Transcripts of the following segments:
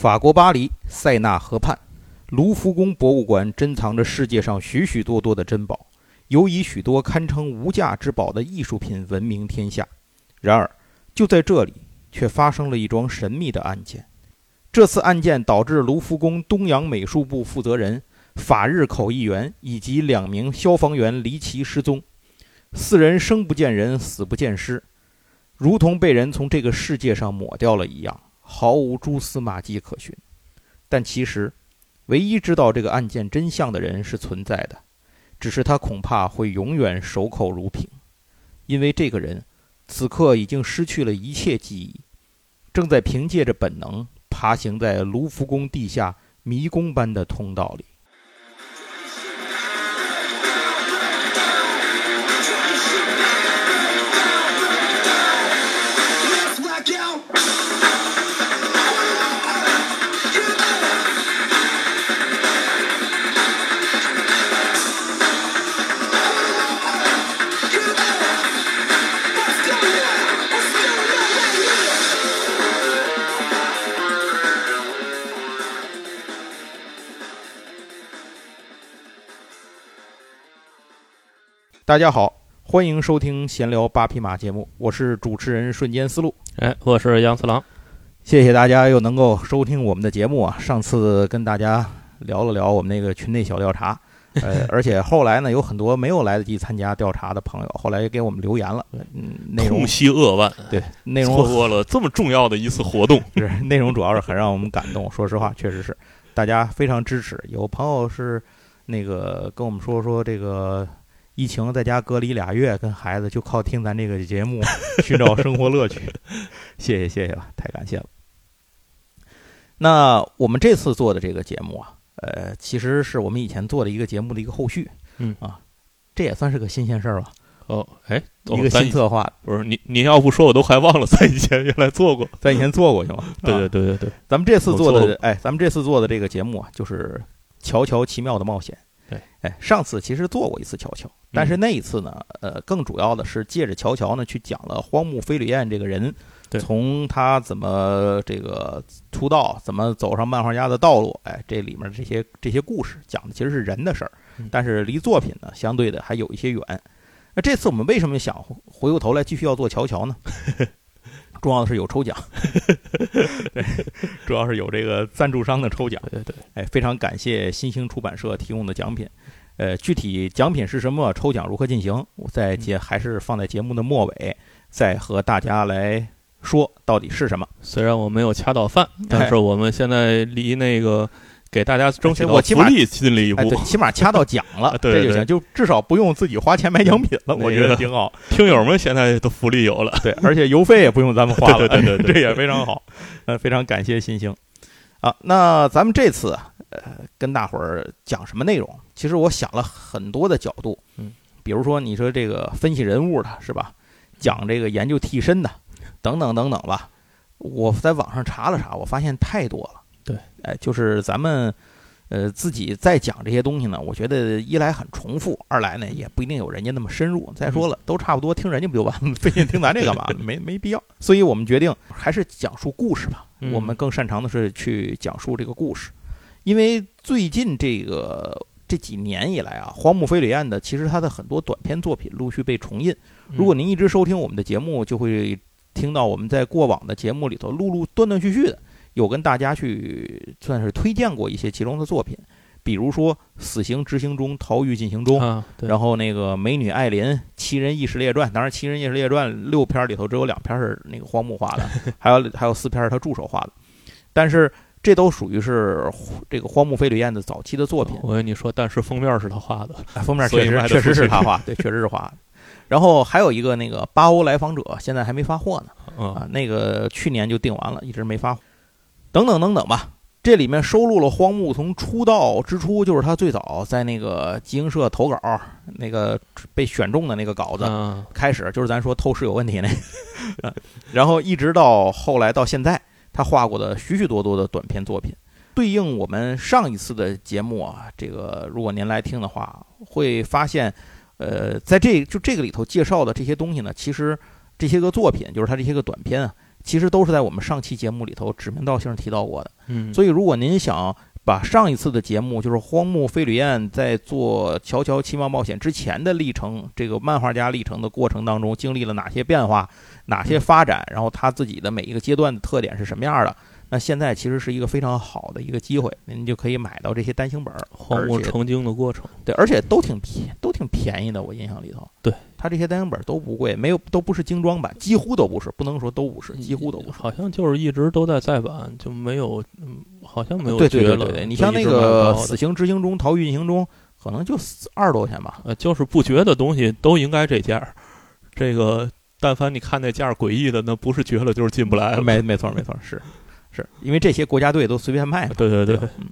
法国巴黎塞纳河畔，卢浮宫博物馆珍藏着世界上许许多多的珍宝，尤以许多堪称无价之宝的艺术品闻名天下。然而，就在这里，却发生了一桩神秘的案件。这次案件导致卢浮宫东洋美术部负责人、法日口译员以及两名消防员离奇失踪，四人生不见人，死不见尸，如同被人从这个世界上抹掉了一样。毫无蛛丝马迹可寻，但其实，唯一知道这个案件真相的人是存在的，只是他恐怕会永远守口如瓶，因为这个人此刻已经失去了一切记忆，正在凭借着本能爬行在卢浮宫地下迷宫般的通道里。大家好，欢迎收听闲聊八匹马节目，我是主持人瞬间思路。哎，我是杨四郎。谢谢大家又能够收听我们的节目啊！上次跟大家聊了聊我们那个群内小调查，呃，而且后来呢，有很多没有来得及参加调查的朋友，后来也给我们留言了。嗯，内容痛惜扼腕，对，内容错过了这么重要的一次活动，是内容主要是很让我们感动。说实话，确实是大家非常支持。有朋友是那个跟我们说说这个。疫情在家隔离俩月，跟孩子就靠听咱这个节目 寻找生活乐趣，谢谢谢谢了，太感谢了。那我们这次做的这个节目啊，呃，其实是我们以前做的一个节目的一个后续，嗯啊，这也算是个新鲜事儿吧？哦，哎，一个新策划，不是你你要不说我都还忘了，咱以前原来做过，咱以前做过行吗？对对对对对，咱们这次做的，哎，咱们这次做的这个节目啊，就是《乔乔奇妙的冒险》。对，哎，上次其实做过一次乔乔，但是那一次呢，呃，更主要的是借着乔乔呢，去讲了荒木飞吕彦这个人，从他怎么这个出道，怎么走上漫画家的道路，哎，这里面这些这些故事讲的其实是人的事儿，但是离作品呢，相对的还有一些远。那这次我们为什么想回过头来继续要做乔乔呢？重要的是有抽奖，对，主要是有这个赞助商的抽奖，对对，哎，非常感谢新兴出版社提供的奖品，呃，具体奖品是什么，抽奖如何进行，我在节还是放在节目的末尾，再和大家来说到底是什么。虽然我没有掐到饭，但是我们现在离那个。给大家争取我福利近了一步，对，起码掐到奖了，这就行，就至少不用自己花钱买奖品了，我觉得挺好。听友们现在都福利有了，对，而且邮费也不用咱们花了，对 对对，这也非常好。呃，非常感谢新星。啊，那咱们这次呃跟大伙儿讲什么内容？其实我想了很多的角度，嗯，比如说你说这个分析人物的是吧？讲这个研究替身的，等等等等吧。我在网上查了查，我发现太多了。对，哎，就是咱们，呃，自己在讲这些东西呢，我觉得一来很重复，二来呢也不一定有人家那么深入。再说了，都差不多，听人家不就完了？费劲听咱这干嘛？没没必要。所以我们决定还是讲述故事吧。我们更擅长的是去讲述这个故事，因为最近这个这几年以来啊，荒木飞吕彦的其实他的很多短篇作品陆续被重印。如果您一直收听我们的节目，就会听到我们在过往的节目里头陆陆断断续续的。有跟大家去算是推荐过一些其中的作品，比如说《死刑执行中，逃狱进行中》，然后那个《美女艾琳》《七人异事列传》，当然《七人异事列传》六篇里头只有两篇是那个荒木画的，还有还有四篇是他助手画的，但是这都属于是这个荒木飞吕彦的早期的作品。我跟你说，但是封面是他画的，封面确实确实是他画，对，确实是画的。然后还有一个那个《八欧来访者》，现在还没发货呢，啊，那个去年就订完了，一直没发。等等等等吧，这里面收录了荒木从出道之初，就是他最早在那个集英社投稿，那个被选中的那个稿子开始，就是咱说透视有问题那，然后一直到后来到现在，他画过的许许多多的短篇作品，对应我们上一次的节目啊，这个如果您来听的话，会发现，呃，在这就这个里头介绍的这些东西呢，其实这些个作品，就是他这些个短篇啊。其实都是在我们上期节目里头指名道姓提到过的。嗯，所以，如果您想把上一次的节目，就是荒木飞吕彦在做《乔乔奇妙冒险》之前的历程，这个漫画家历程的过程当中，经历了哪些变化、哪些发展，然后他自己的每一个阶段的特点是什么样的？那现在其实是一个非常好的一个机会，您就可以买到这些单行本，荒木成精的过程。对，而且都挺便，都挺便宜的。我印象里头，对它这些单行本都不贵，没有都不是精装版，几乎都不是，不能说都不是，几乎都不是。好像就是一直都在再版，就没有，嗯，好像没有对对对对对，你像那个《死刑执行中》《逃狱运行中》，可能就二十多块钱吧。呃，就是不绝的东西都应该这价，这个但凡你看那价诡异的，那不是绝了就是进不来了。没没错没错是。是因为这些国家队都随便卖，对对对，嗯，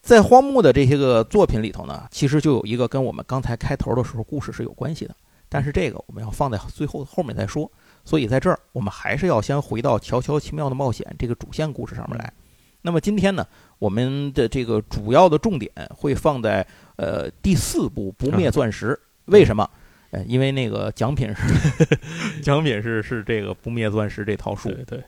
在荒木的这些个作品里头呢，其实就有一个跟我们刚才开头的时候故事是有关系的，但是这个我们要放在最后后面再说。所以在这儿，我们还是要先回到《乔乔奇妙的冒险》这个主线故事上面来。那么今天呢，我们的这个主要的重点会放在呃第四部《不灭钻石》，为什么？呃，因为那个奖品是 奖品是是这个《不灭钻石》这套书，对对。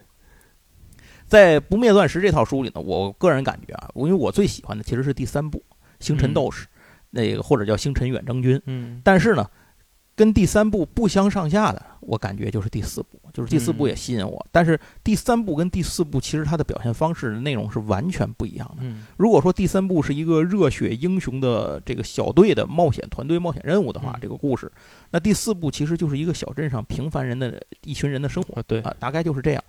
在《不灭钻石》这套书里呢，我个人感觉啊，因为我最喜欢的其实是第三部《星辰斗士》，那个或者叫《星辰远征军》。嗯。但是呢，跟第三部不相上下的，我感觉就是第四部，就是第四部也吸引我。但是第三部跟第四部其实它的表现方式、内容是完全不一样的。嗯。如果说第三部是一个热血英雄的这个小队的冒险团队冒险任务的话，这个故事，那第四部其实就是一个小镇上平凡人的一群人的生活。对啊，大概就是这样。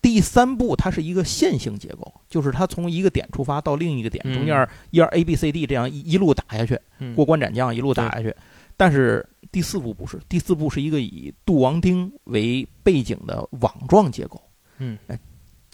第三步，它是一个线性结构，就是它从一个点出发到另一个点，中间一二 A B C D 这样一一路打下去，过关斩将一路打下去。但是第四步不是，第四步是一个以杜王丁为背景的网状结构。嗯，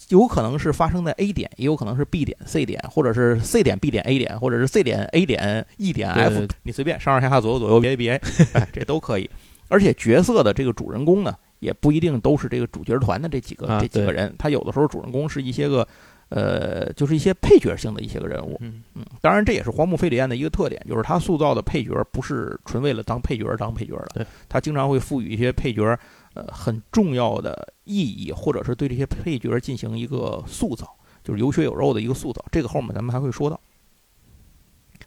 有可能是发生在 A 点，也有可能是 B 点、C 点，或者是 C 点、B 点、A 点，或者是 C 点、A 点、E 点、F，你随便上上下下左右左右 A B A，哎，这都可以。而且角色的这个主人公呢？也不一定都是这个主角团的这几个这几个人，他有的时候主人公是一些个，呃，就是一些配角性的一些个人物。嗯嗯，当然这也是荒木飞吕彦的一个特点，就是他塑造的配角不是纯为了当配角而当配角的。他经常会赋予一些配角呃很重要的意义，或者是对这些配角进行一个塑造，就是有血有肉的一个塑造。这个后面咱们还会说到。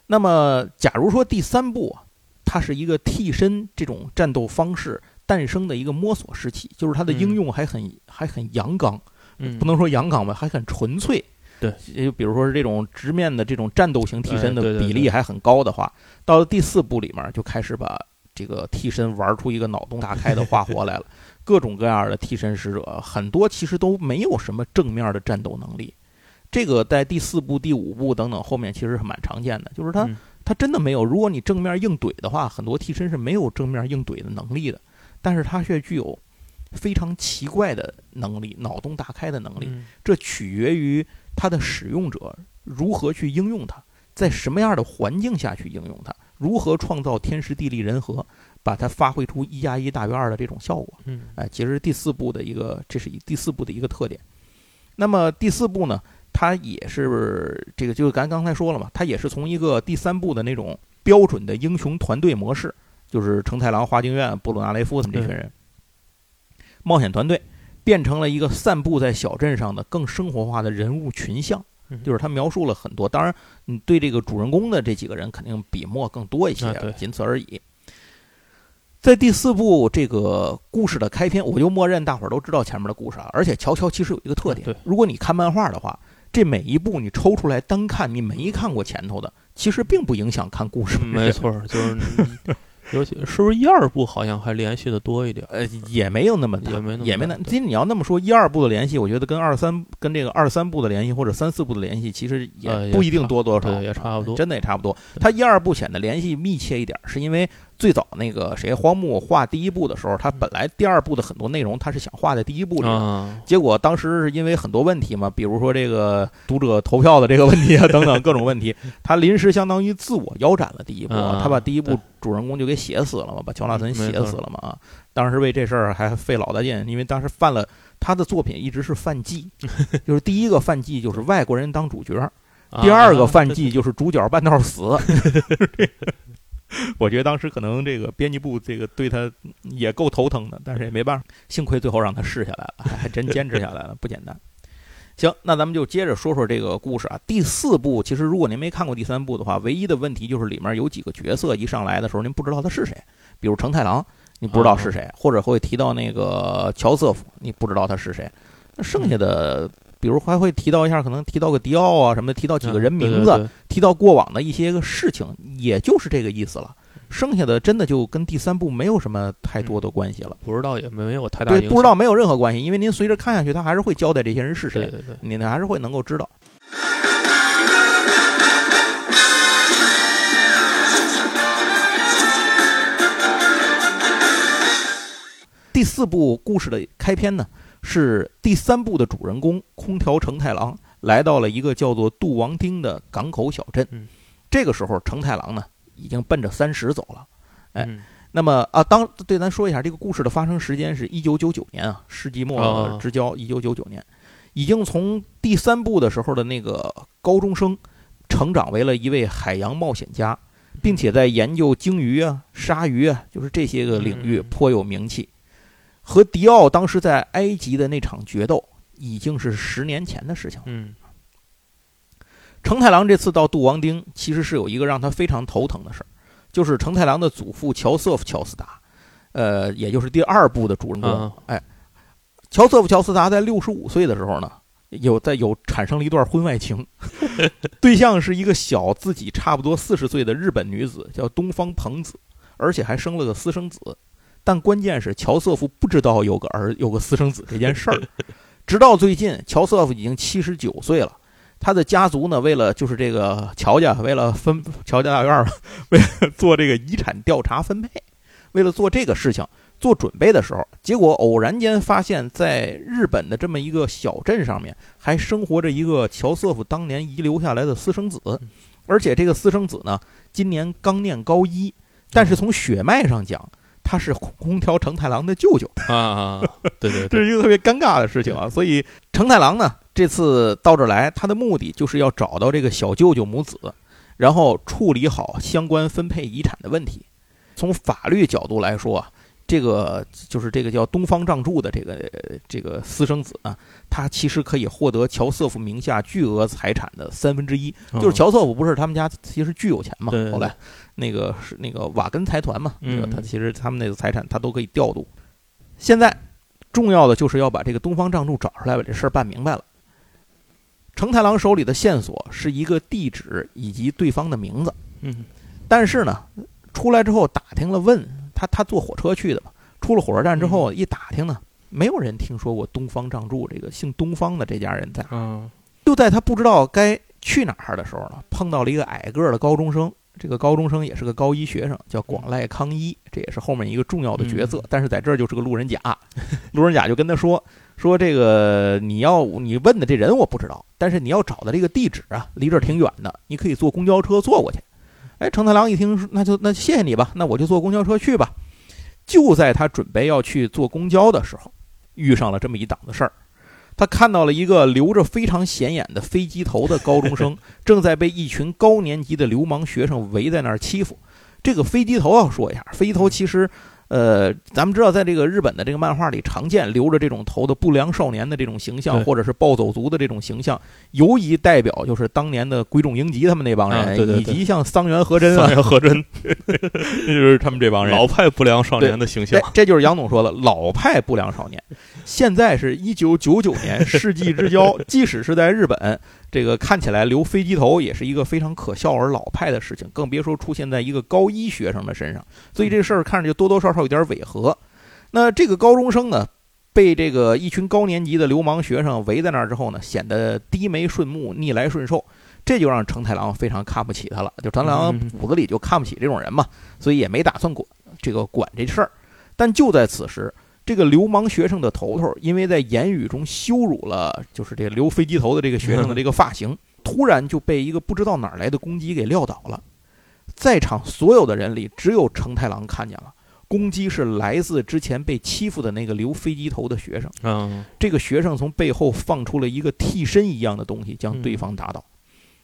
那么，假如说第三部啊，它是一个替身这种战斗方式。诞生的一个摸索时期，就是它的应用还很还很阳刚，嗯，不能说阳刚吧，还很纯粹。对，就比如说是这种直面的这种战斗型替身的比例还很高的话，到了第四部里面就开始把这个替身玩出一个脑洞大开的花活来了。各种各样的替身使者，很多其实都没有什么正面的战斗能力。这个在第四部、第五部等等后面其实是蛮常见的，就是他他真的没有。如果你正面硬怼的话，很多替身是没有正面硬怼的能力的。但是它却具有非常奇怪的能力，脑洞大开的能力。这取决于它的使用者如何去应用它，在什么样的环境下去应用它，如何创造天时地利人和，把它发挥出一加一大于二的这种效果。嗯，哎，其实第四部的一个，这是第四部的一个特点。那么第四部呢，它也是这个，就是咱刚才说了嘛，它也是从一个第三部的那种标准的英雄团队模式。就是成太郎、花京院、布鲁纳雷夫他们这群人，冒险团队变成了一个散布在小镇上的更生活化的人物群像。就是他描述了很多，当然，你对这个主人公的这几个人肯定笔墨更多一些，仅此而已。在第四部这个故事的开篇，我就默认大伙儿都知道前面的故事了。而且乔乔其实有一个特点，如果你看漫画的话，这每一部你抽出来单看，你没看过前头的，其实并不影响看故事。没错，就是。尤其是不是一二部好像还联系的多一点？呃，也没有那么大，也没也没那。其实你要那么说，一二部的联系，我觉得跟二三跟这个二三部的联系或者三四部的联系，其实也不一定多多少，也差不多，真的也差不多。它一二部显得联系密切一点，是因为。最早那个谁荒木画第一部的时候，他本来第二部的很多内容他是想画在第一部里的，结果当时是因为很多问题嘛，比如说这个读者投票的这个问题啊等等各种问题，他临时相当于自我腰斩了第一部，他把第一部主人公就给写死了嘛，把乔纳森写死了嘛。当时为这事儿还费老大劲，因为当时犯了他的作品一直是犯忌，就是第一个犯忌就是外国人当主角，第二个犯忌就是主角半道死。我觉得当时可能这个编辑部这个对他也够头疼的，但是也没办法，幸亏最后让他试下来了，还还真坚持下来了，不简单。行，那咱们就接着说说这个故事啊。第四部其实如果您没看过第三部的话，唯一的问题就是里面有几个角色一上来的时候您不知道他是谁，比如成太郎，你不知道是谁，或者会提到那个乔瑟夫，你不知道他是谁。那剩下的，比如还会提到一下，可能提到个迪奥啊什么的，提到几个人名字，提到过往的一些个事情，也就是这个意思了。剩下的真的就跟第三部没有什么太多的关系了。不知道也没有太大对，不知道没有任何关系，因为您随着看下去，他还是会交代这些人是谁，对对对，您还是会能够知道。第四部故事的开篇呢，是第三部的主人公空调成太郎来到了一个叫做杜王町的港口小镇。这个时候，成太郎呢已经奔着三十走了。哎，那么啊，当对咱说一下，这个故事的发生时间是一九九九年啊，世纪末之交，一九九九年，已经从第三部的时候的那个高中生，成长为了一位海洋冒险家，并且在研究鲸鱼啊、鲨鱼啊，就是这些个领域颇有名气。和迪奥当时在埃及的那场决斗，已经是十年前的事情了。嗯，成太郎这次到杜王町，其实是有一个让他非常头疼的事儿，就是成太郎的祖父乔瑟夫·乔斯达，呃，也就是第二部的主人公。哎，乔瑟夫·乔斯达在六十五岁的时候呢，有在有产生了一段婚外情，对象是一个小自己差不多四十岁的日本女子，叫东方朋子，而且还生了个私生子。但关键是乔瑟夫不知道有个儿有个私生子这件事儿，直到最近，乔瑟夫已经七十九岁了，他的家族呢，为了就是这个乔家，为了分乔家大院儿，为了做这个遗产调查分配，为了做这个事情做准备的时候，结果偶然间发现，在日本的这么一个小镇上面，还生活着一个乔瑟夫当年遗留下来的私生子，而且这个私生子呢，今年刚念高一，但是从血脉上讲。他是空调成太郎的舅舅啊，对对，这是一个特别尴尬的事情啊。所以成太郎呢，这次到这儿来，他的目的就是要找到这个小舅舅母子，然后处理好相关分配遗产的问题。从法律角度来说啊。这个就是这个叫东方仗助的这个这个私生子呢，他其实可以获得乔瑟夫名下巨额财产的三分之一。就是乔瑟夫不是他们家其实巨有钱嘛？后来那个是那个瓦根财团嘛，他其实他们那个财产他都可以调度。现在重要的就是要把这个东方仗助找出来，把这事儿办明白了。成太郎手里的线索是一个地址以及对方的名字，嗯，但是呢，出来之后打听了问。他他坐火车去的嘛，出了火车站之后一打听呢，没有人听说过东方仗助这个姓东方的这家人在。嗯，就在他不知道该去哪儿的时候呢，碰到了一个矮个儿的高中生。这个高中生也是个高一学生，叫广濑康一，这也是后面一个重要的角色。但是在这儿就是个路人甲。路人甲就跟他说：“说这个你要你问的这人我不知道，但是你要找的这个地址啊，离这儿挺远的，你可以坐公交车坐过去。”哎，成太郎一听，那就那谢谢你吧，那我就坐公交车去吧。就在他准备要去坐公交的时候，遇上了这么一档子事儿。他看到了一个留着非常显眼的飞机头的高中生，正在被一群高年级的流氓学生围在那儿欺负。这个飞机头要说一下，飞机头其实。呃，咱们知道，在这个日本的这个漫画里，常见留着这种头的不良少年的这种形象，或者是暴走族的这种形象，尤以代表就是当年的鬼冢英吉他们那帮人，以及像桑原和真、桑原和真，就是他们这帮人老派不良少年的形象。这就是杨总说的老派不良少年。现在是一九九九年，世纪之交，即使是在日本。这个看起来留飞机头也是一个非常可笑而老派的事情，更别说出现在一个高一学生的身上。所以这事儿看着就多多少少有点违和。那这个高中生呢，被这个一群高年级的流氓学生围在那儿之后呢，显得低眉顺目、逆来顺受，这就让成太郎非常看不起他了。就成太郎骨子里就看不起这种人嘛，所以也没打算管这个管这事儿。但就在此时。这个流氓学生的头头，因为在言语中羞辱了，就是这个留飞机头的这个学生的这个发型，突然就被一个不知道哪来的公鸡给撂倒了。在场所有的人里，只有成太郎看见了，公鸡是来自之前被欺负的那个留飞机头的学生。嗯，这个学生从背后放出了一个替身一样的东西，将对方打倒。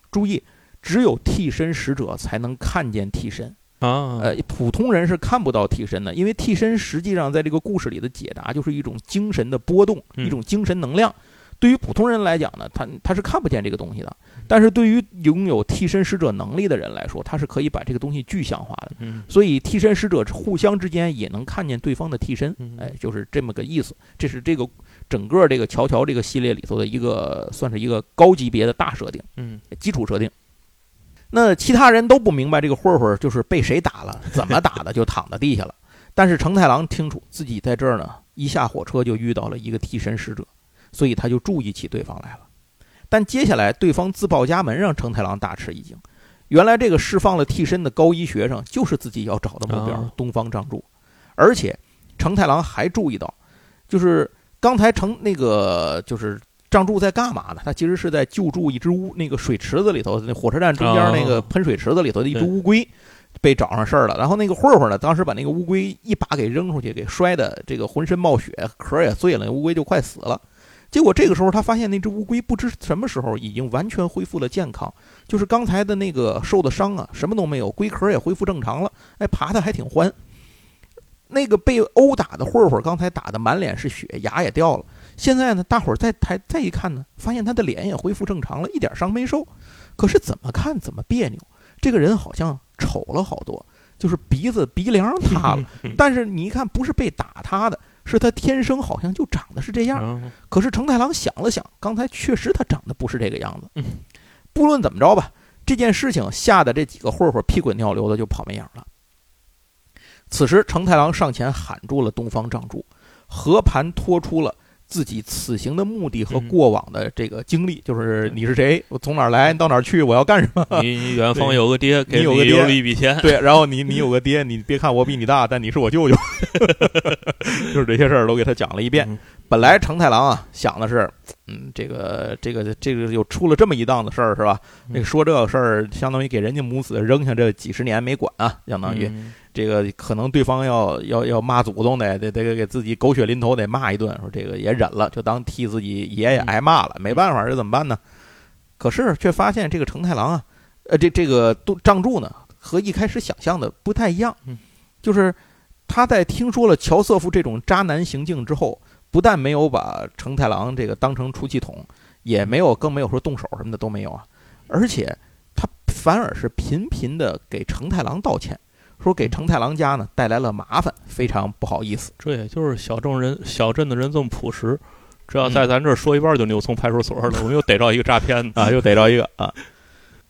注意，只有替身使者才能看见替身。啊，呃，普通人是看不到替身的，因为替身实际上在这个故事里的解答就是一种精神的波动，嗯一种精神能量。对于普通人来讲呢，他他是看不见这个东西的，但是对于拥有替身使者能力的人来说，他是可以把这个东西具象化的。嗯所以替身使者互相之间也能看见对方的替身，嗯哎，就是这么个意思。这是这个整个这个乔乔这个系列里头的一个算是一个高级别的大设定。嗯基础设定。那其他人都不明白这个混混就是被谁打了，怎么打的，就躺在地下了。但是成太郎清楚自己在这儿呢，一下火车就遇到了一个替身使者，所以他就注意起对方来了。但接下来对方自报家门，让成太郎大吃一惊。原来这个释放了替身的高一学生就是自己要找的目标啊东方仗助，而且成太郎还注意到，就是刚才成那个就是仗助在干嘛呢？他其实是在救助一只乌那个水池子里头，那火车站中间那个哦喷水池子里头的一只乌龟被找上事儿了。然后那个混混呢，当时把那个乌龟一把给扔出去，给摔的这个浑身冒血，壳也碎了，乌龟就快死了。结果这个时候，他发现那只乌龟不知什么时候已经完全恢复了健康，就是刚才的那个受的伤啊，什么都没有，龟壳也恢复正常了，哎，爬的还挺欢。那个被殴打的混混，刚才打的满脸是血，牙也掉了。现在呢，大伙儿再抬再一看呢，发现他的脸也恢复正常了，一点伤没受。可是怎么看怎么别扭，这个人好像丑了好多，就是鼻子鼻梁塌了。但是你一看，不是被打塌的，是他天生好像就长得是这样。啊可是成太郎想了想，刚才确实他长得不是这个样子嗯。不论怎么着吧，这件事情吓得这几个混混屁滚尿流的就跑没影了。此时，成太郎上前喊住了东方丈助，和盘托出了自己此行的目的和嗯。过往的这个经历，就是你是谁，我从哪儿来，到哪儿去，我要干什么。你你远方有个爹，给你有个爹。了一笔钱，对，然后你你有个爹，你别看我比你大，但你是我舅舅，就是这些事儿都给他讲了一遍。嗯。本来成太郎啊想的是，嗯，这个这个这个又出了这么一档子事儿是吧？嗯那个说这个事儿，相当于给人家母子扔下这几十年没管啊，相当于嗯这个可能对方要要要骂祖宗得，得得给自己狗血淋头得骂一顿，说这个也忍了，就当替自己爷爷挨骂了，没办法，这怎么办呢？可是却发现这个成太郎啊，呃，这这个都仗助呢，和一开始想象的不太一样嗯，就是他在听说了乔瑟夫这种渣男行径之后，不但没有把成太郎这个当成出气筒，也没有更没有说动手什么的都没有啊，而且他反而是频频的给成太郎道歉，说给成太郎家呢带来了麻烦，非常不好意思。这也就是小镇人小镇的人这么朴实，只要嗯在咱这儿说一半就扭送派出所了，我们又逮着一个诈骗的啊，又逮着一个啊。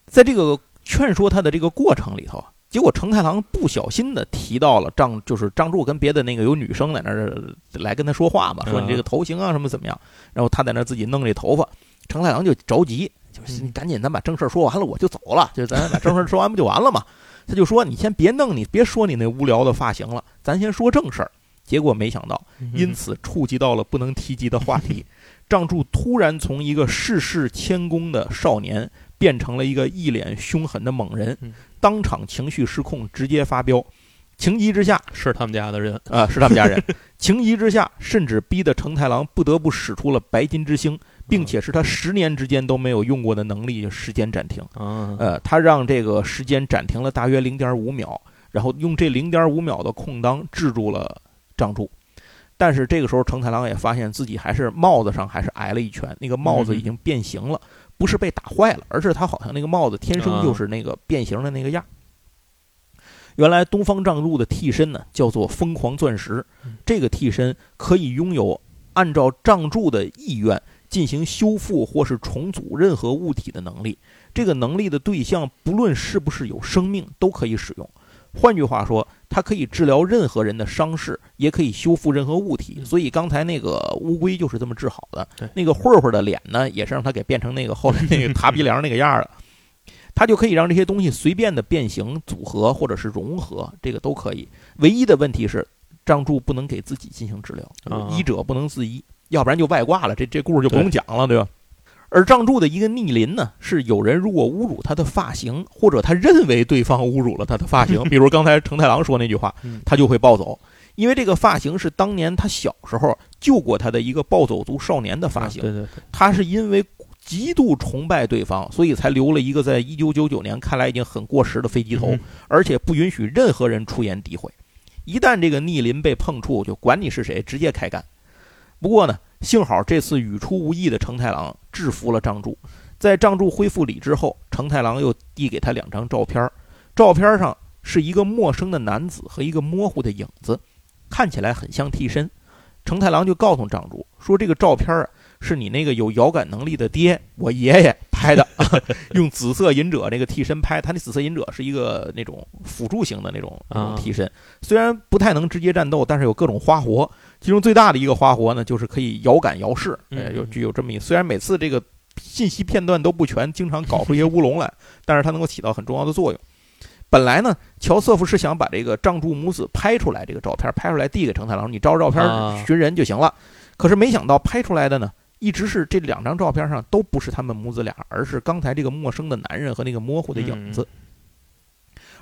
在这个劝说他的这个过程里头，结果成太郎不小心的提到了仗，就是张柱跟别的那个有女生在那儿来跟他说话嘛，说你这个头型啊什么怎么样，然后他在那儿自己弄这头发，成太郎就着急，就是你赶紧咱把正事儿说完了我就走了，就咱把正事儿说完不就完了吗？他就说你先别弄，你别说你那无聊的发型了，咱先说正事儿。结果没想到，因此触及到了不能提及的话题。张柱突然从一个世事谦恭的少年，变成了一个一脸凶狠的猛人嗯，当场情绪失控，直接发飙。情急之下，是他们家的人，啊，是他们家人。情急之下，甚至逼得成太郎不得不使出了白金之星，并且是他十年之间都没有用过的能力——时间暂停。啊，呃，他让这个时间暂停了大约零点五秒，然后用这零点五秒的空当制住了张柱。但是这个时候，成太郎也发现自己还是帽子上还是挨了一拳，那个帽子已经变形了，不是被打坏了，而是他好像那个帽子天生就是那个变形的那个样。原来东方仗助的替身呢，叫做疯狂钻石嗯，这个替身可以拥有按照仗助的意愿进行修复或是重组任何物体的能力。这个能力的对象不论是不是有生命，都可以使用。换句话说，它可以治疗任何人的伤势，也可以修复任何物体。所以刚才那个乌龟就是这么治好的对。那个混混的脸呢，也是让它给变成那个后来那个塌鼻梁那个样儿了。它就可以让这些东西随便的变形、组合或者是融合，这个都可以。唯一的问题是，张柱不能给自己进行治疗，啊医者不能自医，要不然就外挂了。这这故事就不用讲了，对吧？而仗助的一个逆鳞呢，是有人如果侮辱他的发型，或者他认为对方侮辱了他的发型，比如刚才成太郎说那句话嗯，他就会暴走，因为这个发型是当年他小时候救过他的一个暴走族少年的发型啊。对对对，他是因为极度崇拜对方，所以才留了一个在一九九九年看来已经很过时的飞机头，嗯而且不允许任何人出言诋毁。一旦这个逆鳞被碰触，就管你是谁，直接开干。不过呢，幸好这次语出无意的承太郎制服了张柱。在张柱恢复理智后，承太郎又递给他两张照片，照片上是一个陌生的男子和一个模糊的影子，看起来很像替身。承太郎就告诉张柱说：“这个照片啊，是你那个有遥感能力的爹，我爷爷拍的，用紫色隐者那个替身拍。他那紫色隐者是一个那种辅助型的那种那种替身，虽然不太能直接战斗，但是有各种花活。其中最大的一个花活呢，就是可以遥感遥视，哎，有具有这么一。虽然每次这个信息片段都不全，经常搞出一些乌龙来，但是它能够起到很重要的作用。本来呢，乔瑟夫是想把这个仗助母子拍出来，这个照片拍出来递给成太郎，你照着照片寻人就行了。可是没想到拍出来的呢，一直是这两张照片上都不是他们母子俩，而是刚才这个陌生的男人和那个模糊的影子。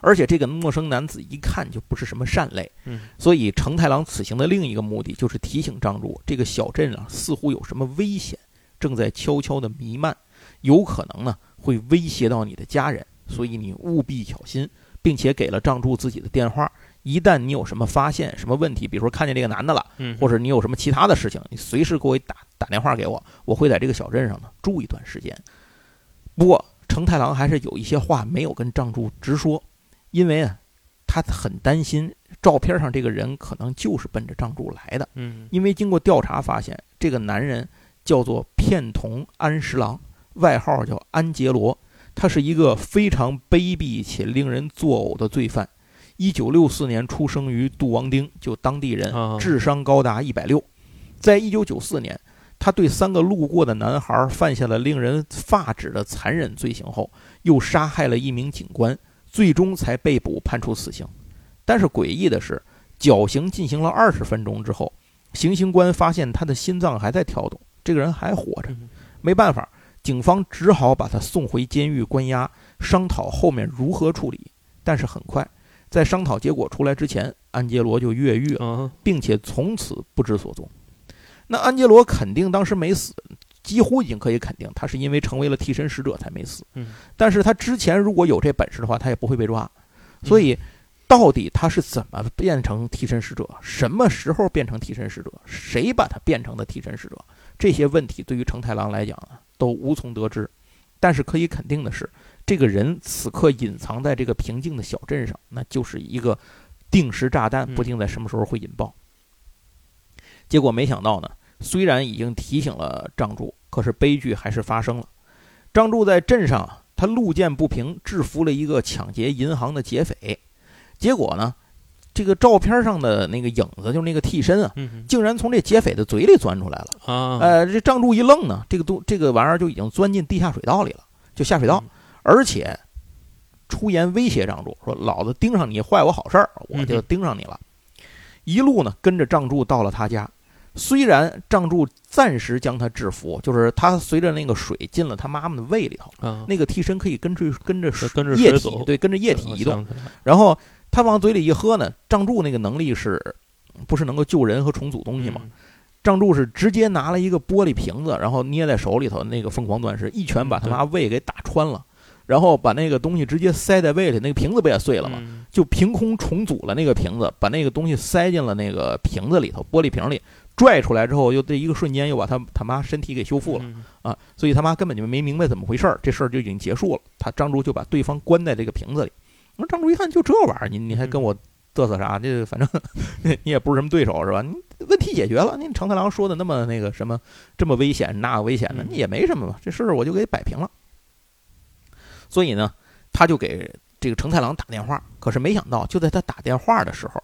而且这个陌生男子一看就不是什么善类，所以成太郎此行的另一个目的就是提醒仗助，这个小镇啊似乎有什么危险正在悄悄的弥漫，有可能呢会威胁到你的家人，所以你务必小心，并且给了张柱自己的电话。一旦你有什么发现、什么问题，比如说看见这个男的了，或者你有什么其他的事情，你随时给我打打电话给我，我会在这个小镇上呢住一段时间。不过成太郎还是有一些话没有跟丈助直说，因为啊，他很担心照片上这个人可能就是奔着丈助来的。嗯，因为经过调查发现，这个男人叫做片桐安十郎，外号叫安杰罗，他是一个非常卑鄙且令人作呕的罪犯。一九六四年出生于杜王町，就当地人，智商高达一百六。在一九九四年，他对三个路过的男孩犯下了令人发指的残忍罪行后，又杀害了一名警官，最终才被捕判处死刑。但是诡异的是，绞刑进行了二十分钟之后，行刑官发现他的心脏还在跳动，这个人还活着。没办法，警方只好把他送回监狱关押，商讨后面如何处理。但是很快。在商讨结果出来之前，安杰罗就越狱了，并且从此不知所踪。那安杰罗肯定当时没死，几乎已经可以肯定，他是因为成为了替身使者才没死。但是他之前如果有这本事的话，他也不会被抓。所以，到底他是怎么变成替身使者？什么时候变成替身使者？谁把他变成的替身使者？这些问题对于成太郎来讲呢，都无从得知。但是可以肯定的是。这个人此刻隐藏在这个平静的小镇上，那就是一个定时炸弹，不定在什么时候会引爆。结果没想到呢，虽然已经提醒了张柱，可是悲剧还是发生了。张柱在镇上，他路见不平，制服了一个抢劫银行的劫匪。结果呢，这个照片上的那个影子，就是那个替身啊，竟然从这劫匪的嘴里钻出来了。啊，呃，这张柱一愣呢，这个东这个玩意儿就已经钻进地下水道里了，就下水道。而且，出言威胁仗助说：“老子盯上你坏我好事儿，我就盯上你了。”一路呢跟着仗助到了他家。虽然仗助暂时将他制服，就是他随着那个水进了他妈妈的胃里头，那个替身可以跟着跟着跟着液体，对，跟着液体移动。然后他往嘴里一喝呢，仗助那个能力是，不是能够救人和重组东西吗？仗助是直接拿了一个玻璃瓶子，然后捏在手里头，那个疯狂钻石，一拳把他妈胃给打穿了。然后把那个东西直接塞在胃里，那个瓶子不也碎了吗？就凭空重组了那个瓶子，把那个东西塞进了那个瓶子里头，玻璃瓶里，拽出来之后，又这一个瞬间又把他他妈身体给修复了啊！所以他妈根本就没明白怎么回事儿，这事儿就已经结束了。他张竹就把对方关在这个瓶子里。那张竹一看，就这玩意儿，你你还跟我嘚瑟啥？这反正 你也不是什么对手是吧？你问题解决了，那成太郎说的那么那个什么这么危险那个危险的，你也没什么嘛，这事儿我就给摆平了。所以呢，他就给这个成太郎打电话，可是没想到，就在他打电话的时候，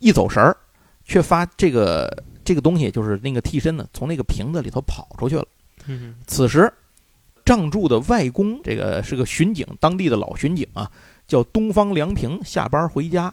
一走神儿，却发这个这个东西，就是那个替身呢，从那个瓶子里头跑出去了。此时，仗助的外公，这个是个巡警，当地的老巡警啊，叫东方良平，下班回家，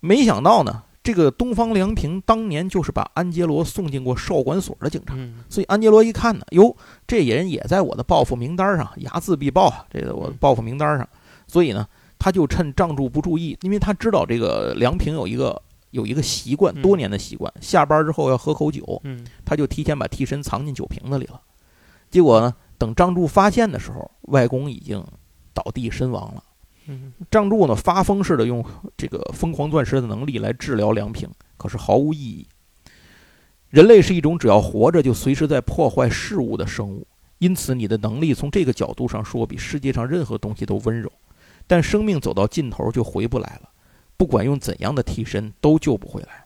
没想到呢。这个东方良平当年就是把安杰罗送进过少管所的警察，所以安杰罗一看呢，哟，这人也在我的报复名单上，睚眦必报啊！这个我报复名单上，所以呢，他就趁仗助不注意，因为他知道这个梁平有一个有一个习惯，多年的习惯，下班之后要喝口酒，他就提前把替身藏进酒瓶子里了。结果呢，等张柱发现的时候，外公已经倒地身亡了。嗯仗助呢发疯似的用这个疯狂钻石的能力来治疗梁平，可是毫无意义。人类是一种只要活着就随时在破坏事物的生物，因此你的能力从这个角度上说比世界上任何东西都温柔。但生命走到尽头就回不来了，不管用怎样的替身都救不回来。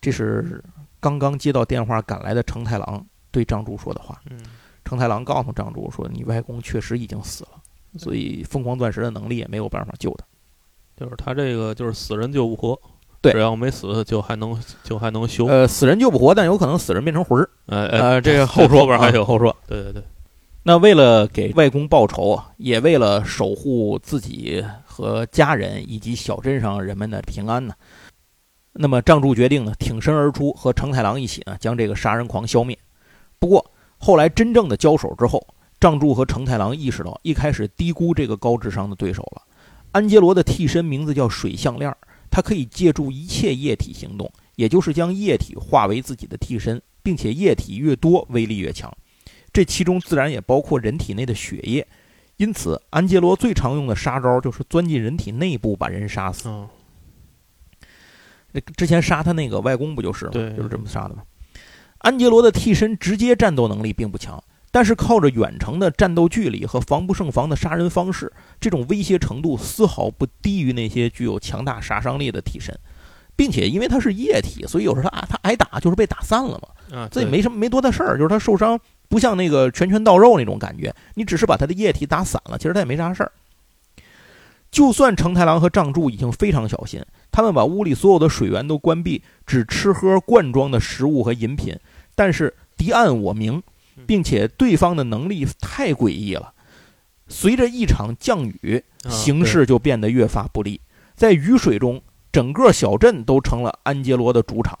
这是刚刚接到电话赶来的成太郎对张柱说的话。嗯成太郎告诉张柱说：“你外公确实已经死了，所以疯狂钻石的能力也没有办法救他。就是他这个就是死人救不活，对只要没死就还能就还能修。呃，死人救不活，但有可能死人变成魂儿。哎哎，呃，这个 后说吧还有后说。对对对，那为了给外公报仇啊，也为了守护自己和家人以及小镇上人们的平安呢，那么仗助决定呢，挺身而出，和成太郎一起呢，将这个杀人狂消灭。不过后来真正的交手之后，仗助和成太郎意识到，一开始低估这个高智商的对手了。安杰罗的替身名字叫水项链，它可以借助一切液体行动，也就是将液体化为自己的替身，并且液体越多，威力越强。这其中自然也包括人体内的血液，因此安杰罗最常用的杀招就是钻进人体内部把人杀死。嗯那之前杀他那个外公不就是就是这么杀的吗？安杰罗的替身直接战斗能力并不强，但是靠着远程的战斗距离和防不胜防的杀人方式，这种威胁程度丝毫不低于那些具有强大杀伤力的替身，并且因为它是液体，所以有时候他他挨打就是被打散了嘛。啊，这也没什么没多大事儿，就是它受伤不像那个拳拳到肉那种感觉，你只是把它的液体打散了，其实它也没啥事儿。就算成太郎和仗助已经非常小心，他们把屋里所有的水源都关闭，只吃喝罐装的食物和饮品，但是敌暗我明，并且对方的能力太诡异了。随着一场降雨，啊形势就变得越发不利。在雨水中，整个小镇都成了安杰罗的主场。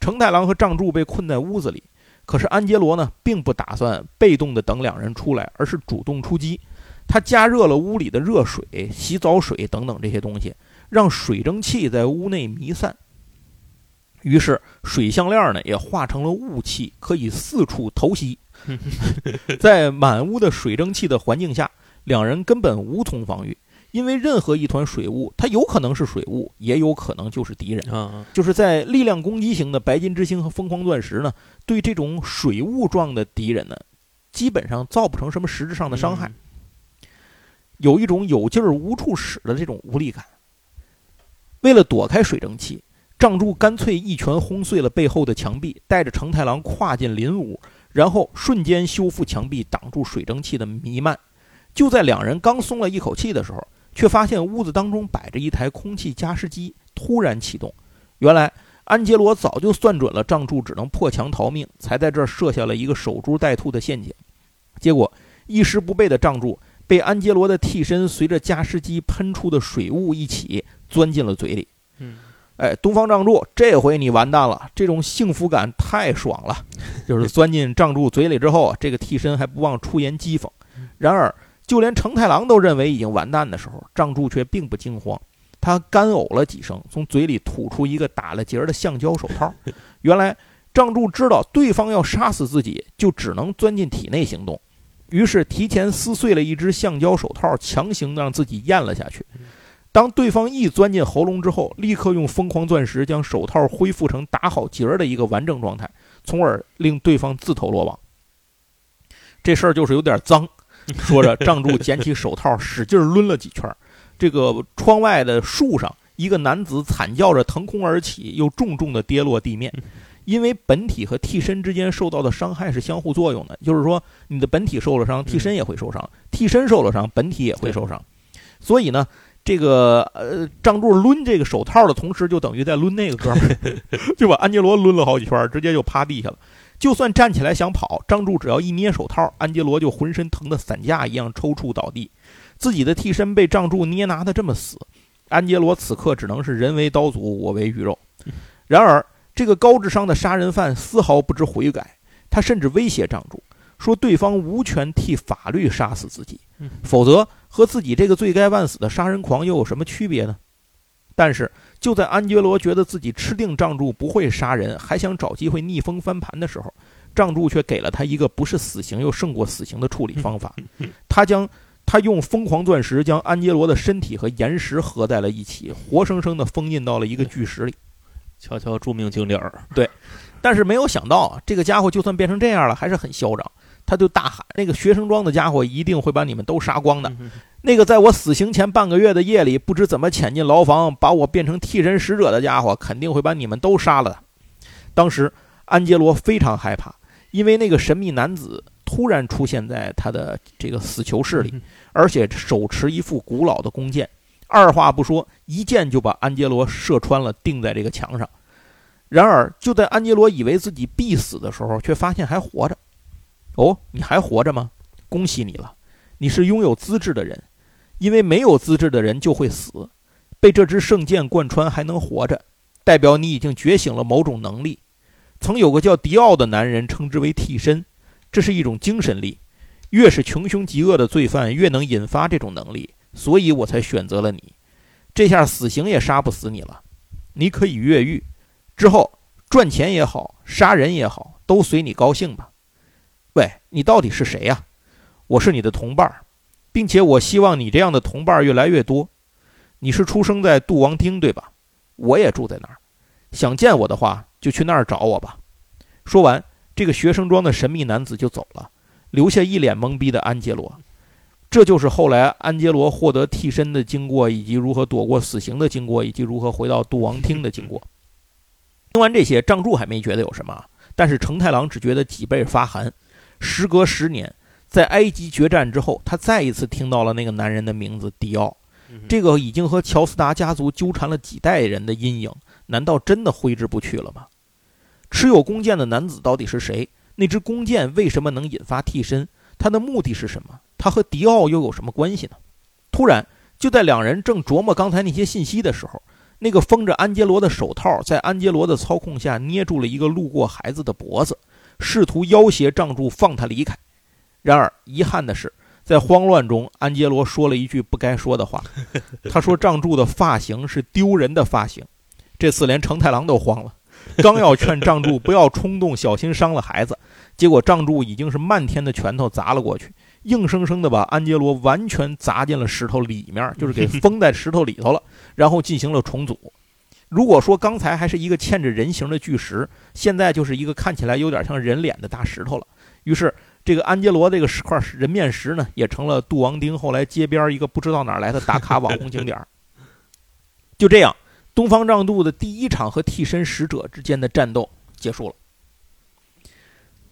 成太郎和仗助被困在屋子里，可是安杰罗呢，并不打算被动的等两人出来，而是主动出击。他加热了屋里的热水、洗澡水等等这些东西，让水蒸气在屋内弥散。于是，水项链呢也化成了雾气，可以四处偷袭。在满屋的水蒸气的环境下，两人根本无从防御，因为任何一团水雾，它有可能是水雾，也有可能就是敌人。啊，就是在力量攻击型的白金之星和疯狂钻石呢，对这种水雾状的敌人呢，基本上造不成什么实质上的伤害，嗯有一种有劲儿无处使的这种无力感。为了躲开水蒸气，仗助干脆一拳轰碎了背后的墙壁，带着承太郎跨进林屋，然后瞬间修复墙壁，挡住水蒸气的弥漫。就在两人刚松了一口气的时候，却发现屋子当中摆着一台空气加湿机，突然启动。原来安杰罗早就算准了仗助只能破墙逃命，才在这儿设下了一个守株待兔的陷阱。结果一时不备的仗助被安杰罗的替身随着加湿机喷出的水雾一起钻进了嘴里。嗯哎，东方仗助，这回你完蛋了！这种幸福感太爽了，就是钻进仗助嘴里之后啊，这个替身还不忘出言讥讽。然而，就连成太郎都认为已经完蛋的时候，仗助却并不惊慌。他干呕了几声，从嘴里吐出一个打了结儿的橡胶手套。原来，仗助知道对方要杀死自己，就只能钻进体内行动，于是提前撕碎了一只橡胶手套，强行让自己咽了下去。当对方一钻进喉咙之后，立刻用疯狂钻石将手套恢复成打好结儿的一个完整状态，从而令对方自投罗网。这事儿就是有点脏。说着，仗助捡起手套，使劲抡了几圈儿。这个窗外的树上，一个男子惨叫着腾空而起，又重重的跌落地面。因为本体和替身之间受到的伤害是相互作用的，就是说，你的本体受了伤，替身也会受伤；替身受了伤，本体也会受伤。所以呢，这个呃，仗助抡这个手套的同时，就等于在抡那个哥们儿，就把安杰罗抡了好几圈，直接就趴地下了。就算站起来想跑，张柱只要一捏手套，安杰罗就浑身疼得散架一样抽搐倒地。自己的替身被仗柱捏拿的这么死，安杰罗此刻只能是人为刀俎，我为鱼肉。然而，这个高智商的杀人犯丝毫不知悔改，他甚至威胁仗柱说，对方无权替法律杀死自己，否则和自己这个罪该万死的杀人狂又有什么区别呢？但是，就在安杰罗觉得自己吃定仗助不会杀人，还想找机会逆风翻盘的时候，仗助却给了他一个不是死刑又胜过死刑的处理方法，他将他用疯狂钻石将安杰罗的身体和岩石合在了一起，活生生的封印到了一个巨石里。瞧瞧著名景点儿，对但是没有想到啊，这个家伙就算变成这样了，还是很嚣张。他就大喊：“那个学生装的家伙一定会把你们都杀光的。那个在我死刑前半个月的夜里，不知怎么潜进牢房，把我变成替身使者的家伙，肯定会把你们都杀了。”当时安杰罗非常害怕，因为那个神秘男子突然出现在他的这个死囚室里，而且手持一副古老的弓箭，二话不说，一箭就把安杰罗射穿了，钉在这个墙上。然而，就在安杰罗以为自己必死的时候，却发现还活着。哦，你还活着吗？恭喜你了，你是拥有资质的人，因为没有资质的人就会死。被这支圣剑贯穿还能活着，代表你已经觉醒了某种能力。曾有个叫迪奥的男人称之为替身，这是一种精神力，越是穷凶极恶的罪犯越能引发这种能力，所以我才选择了你。这下死刑也杀不死你了，你可以越狱，之后赚钱也好，杀人也好，都随你高兴吧。喂，你到底是谁呀？我是你的同伴，并且我希望你这样的同伴越来越多。你是出生在杜王町对吧？我也住在那儿。想见我的话，就去那儿找我吧。说完，这个学生装的神秘男子就走了，留下一脸懵逼的安杰罗。这就是后来安杰罗获得替身的经过，以及如何躲过死刑的经过，以及如何回到杜王厅的经过。听完这些，仗助还没觉得有什么，但是成太郎只觉得脊背发寒。时隔十年，在埃及决战之后，他再一次听到了那个男人的名字迪奥。这个已经和乔斯达家族纠缠了几代人的阴影，难道真的挥之不去了吗？持有弓箭的男子到底是谁？那支弓箭为什么能引发替身？他的目的是什么？他和迪奥又有什么关系呢？突然，就在两人正琢磨刚才那些信息的时候，那个封着安杰罗的手套在安杰罗的操控下捏住了一个路过孩子的脖子。试图要挟仗助放他离开，然而遗憾的是，在慌乱中，安杰罗说了一句不该说的话。他说仗助的发型是丢人的发型。这次连成太郎都慌了，刚要劝仗助不要冲动，小心伤了孩子，结果仗助已经是漫天的拳头砸了过去，硬生生的把安杰罗完全砸进了石头里面，就是给 封在石头里头了，然后进行了重组。如果说刚才还是一个嵌着人形的巨石，现在就是一个看起来有点像人脸的大石头了。于是，这个安杰罗这个石块人面石呢，也成了杜王町后来街边一个不知道哪来的打卡网红景点。就这样，东方丈度的第一场和替身使者之间的战斗结束了。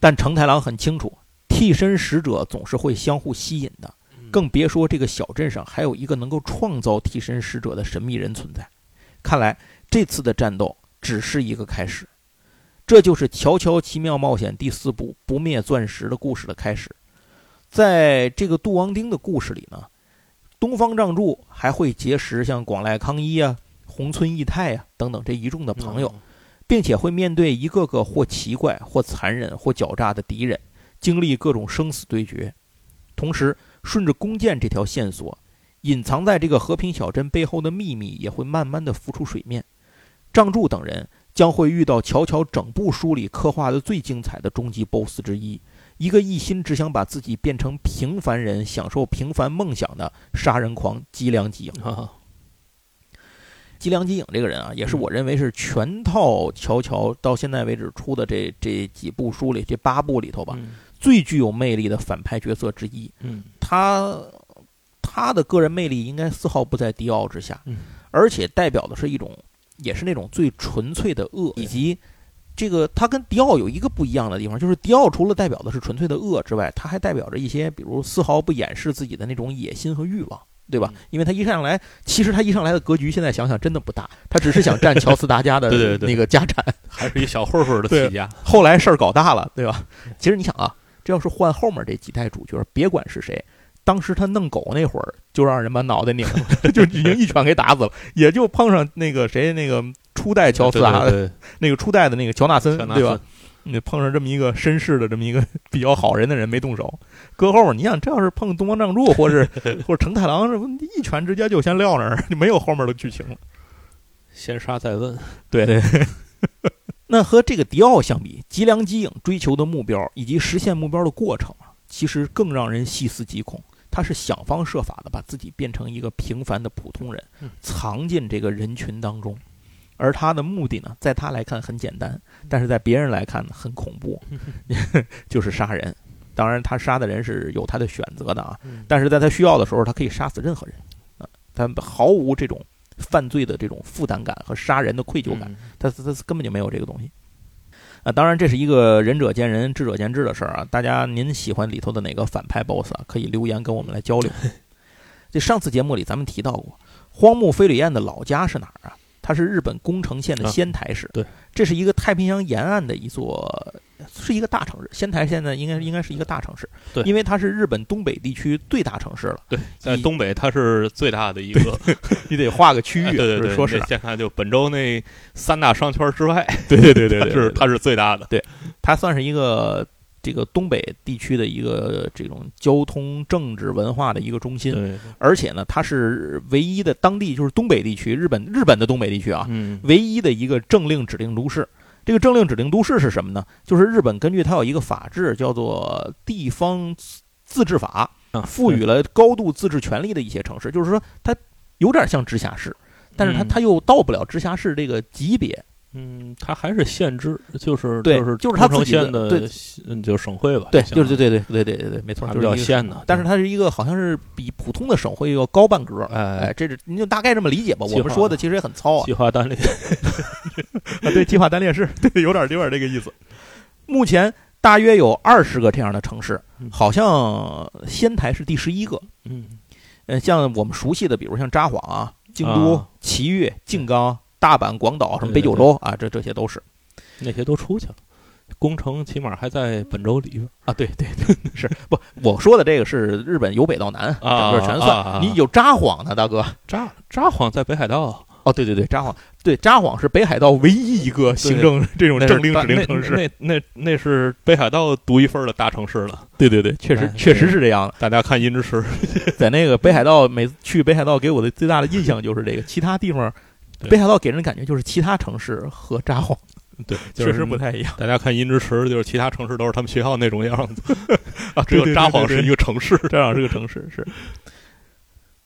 但成太郎很清楚，替身使者总是会相互吸引的，更别说这个小镇上还有一个能够创造替身使者的神秘人存在。看来。这次的战斗只是一个开始，这就是《乔乔奇妙冒险》第四部《不灭钻石》的故事的开始。在这个杜王丁的故事里呢，东方仗助还会结识像广濑康一啊、红村义太啊等等这一众的朋友，并且会面对一个个或奇怪、或残忍、或狡诈的敌人，经历各种生死对决。同时，顺着弓箭这条线索，隐藏在这个和平小镇背后的秘密也会慢慢的浮出水面。仗助等人将会遇到乔乔整部书里刻画的最精彩的终极 BOSS 之一，一个一心只想把自己变成平凡人、享受平凡梦想的杀人狂吉良吉影。吉良吉影这个人啊，也是我认为是全套乔乔到现在为止出的这这几部书里这八部里头吧，最具有魅力的反派角色之一。嗯，他他的个人魅力应该丝毫不在迪奥之下，而且代表的是一种。也是那种最纯粹的恶，以及这个他跟迪奥有一个不一样的地方，就是迪奥除了代表的是纯粹的恶之外，他还代表着一些，比如丝毫不掩饰自己的那种野心和欲望，对吧？因为他一上来，其实他一上来的格局，现在想想真的不大，他只是想占乔斯达家的那个家产，还是一小混混的起家。后来事儿搞大了，对吧？其实你想啊，这要是换后面这几代主角，别管是谁。当时他弄狗那会儿，就让人把脑袋拧了，就已经一拳给打死了。也就碰上那个谁，那个初代乔斯达，那个初代的那个乔纳森，对吧？你碰上这么一个绅士的这么一个比较好人的人没动手，搁后面你想，这要是碰东方仗助，或是 或者成太郎，一拳直接就先撂那儿，就没有后面的剧情了。先杀再问，对对。那和这个迪奥相比，吉良吉影追求的目标以及实现目标的过程啊，其实更让人细思极恐。他是想方设法的把自己变成一个平凡的普通人，藏进这个人群当中。而他的目的呢，在他来看很简单，但是在别人来看很恐怖，就是杀人。当然，他杀的人是有他的选择的啊，但是在他需要的时候，他可以杀死任何人啊，他毫无这种犯罪的这种负担感和杀人的愧疚感，他他根本就没有这个东西。啊，当然这是一个仁者见仁，智者见智的事儿啊。大家您喜欢里头的哪个反派 BOSS 啊？可以留言跟我们来交流。这上次节目里咱们提到过，荒木飞吕彦的老家是哪儿啊？他是日本宫城县的仙台市。对，这是一个太平洋沿岸的一座。是一个大城市，仙台现在应该应该是一个大城市，对，因为它是日本东北地区最大城市了。对，在东北它是最大的一个，你得画个区域。对对对，说是现在就本州那三大商圈之外，对对对对，是它是最大的。对，它算是一个这个东北地区的一个这种交通、政治、文化的一个中心。而且呢，它是唯一的当地就是东北地区，日本日本的东北地区啊，唯一的一个政令指定都市。这个政令指定都市是什么呢？就是日本根据它有一个法制，叫做地方自治法，赋予了高度自治权力的一些城市。就是说，它有点像直辖市，但是它它又到不了直辖市这个级别。嗯，它还是县制，就是对，就是就是它自己的，对，嗯，就省会吧。对，就是对对对对对对对，没错，就是叫县的。但是它是一个好像是比普通的省会要高半格。哎，这是您就大概这么理解吧。我们说的其实也很糙啊。计划单列 啊，对，计划单列市，对，有点有点这个意思。目前大约有二十个这样的城市，好像仙台是第十一个。嗯，呃，像我们熟悉的，比如像札幌啊、京都、埼玉、静冈。大阪、广岛什么北九州啊，这这些都是，那些都出去了。工程起码还在本州里边啊。对对对，是不？我说的这个是日本由北到南，整个全算。你有札幌呢，大哥？札札幌在北海道。哦，对对对，札幌，对札幌是北海道唯一一个行政这种政令指令城市。那那那是北海道独一份的大城市了。对对对，确实确实是这样的。大家看音之池，在那个北海道，每次去北海道给我的最大的印象就是这个，其他地方。北海道给人的感觉就是其他城市和札幌，对，确实不太一样。大家看音之池，就是其他城市都是他们学校那种样子 啊，只有札幌是一个城市，札幌是个城市是。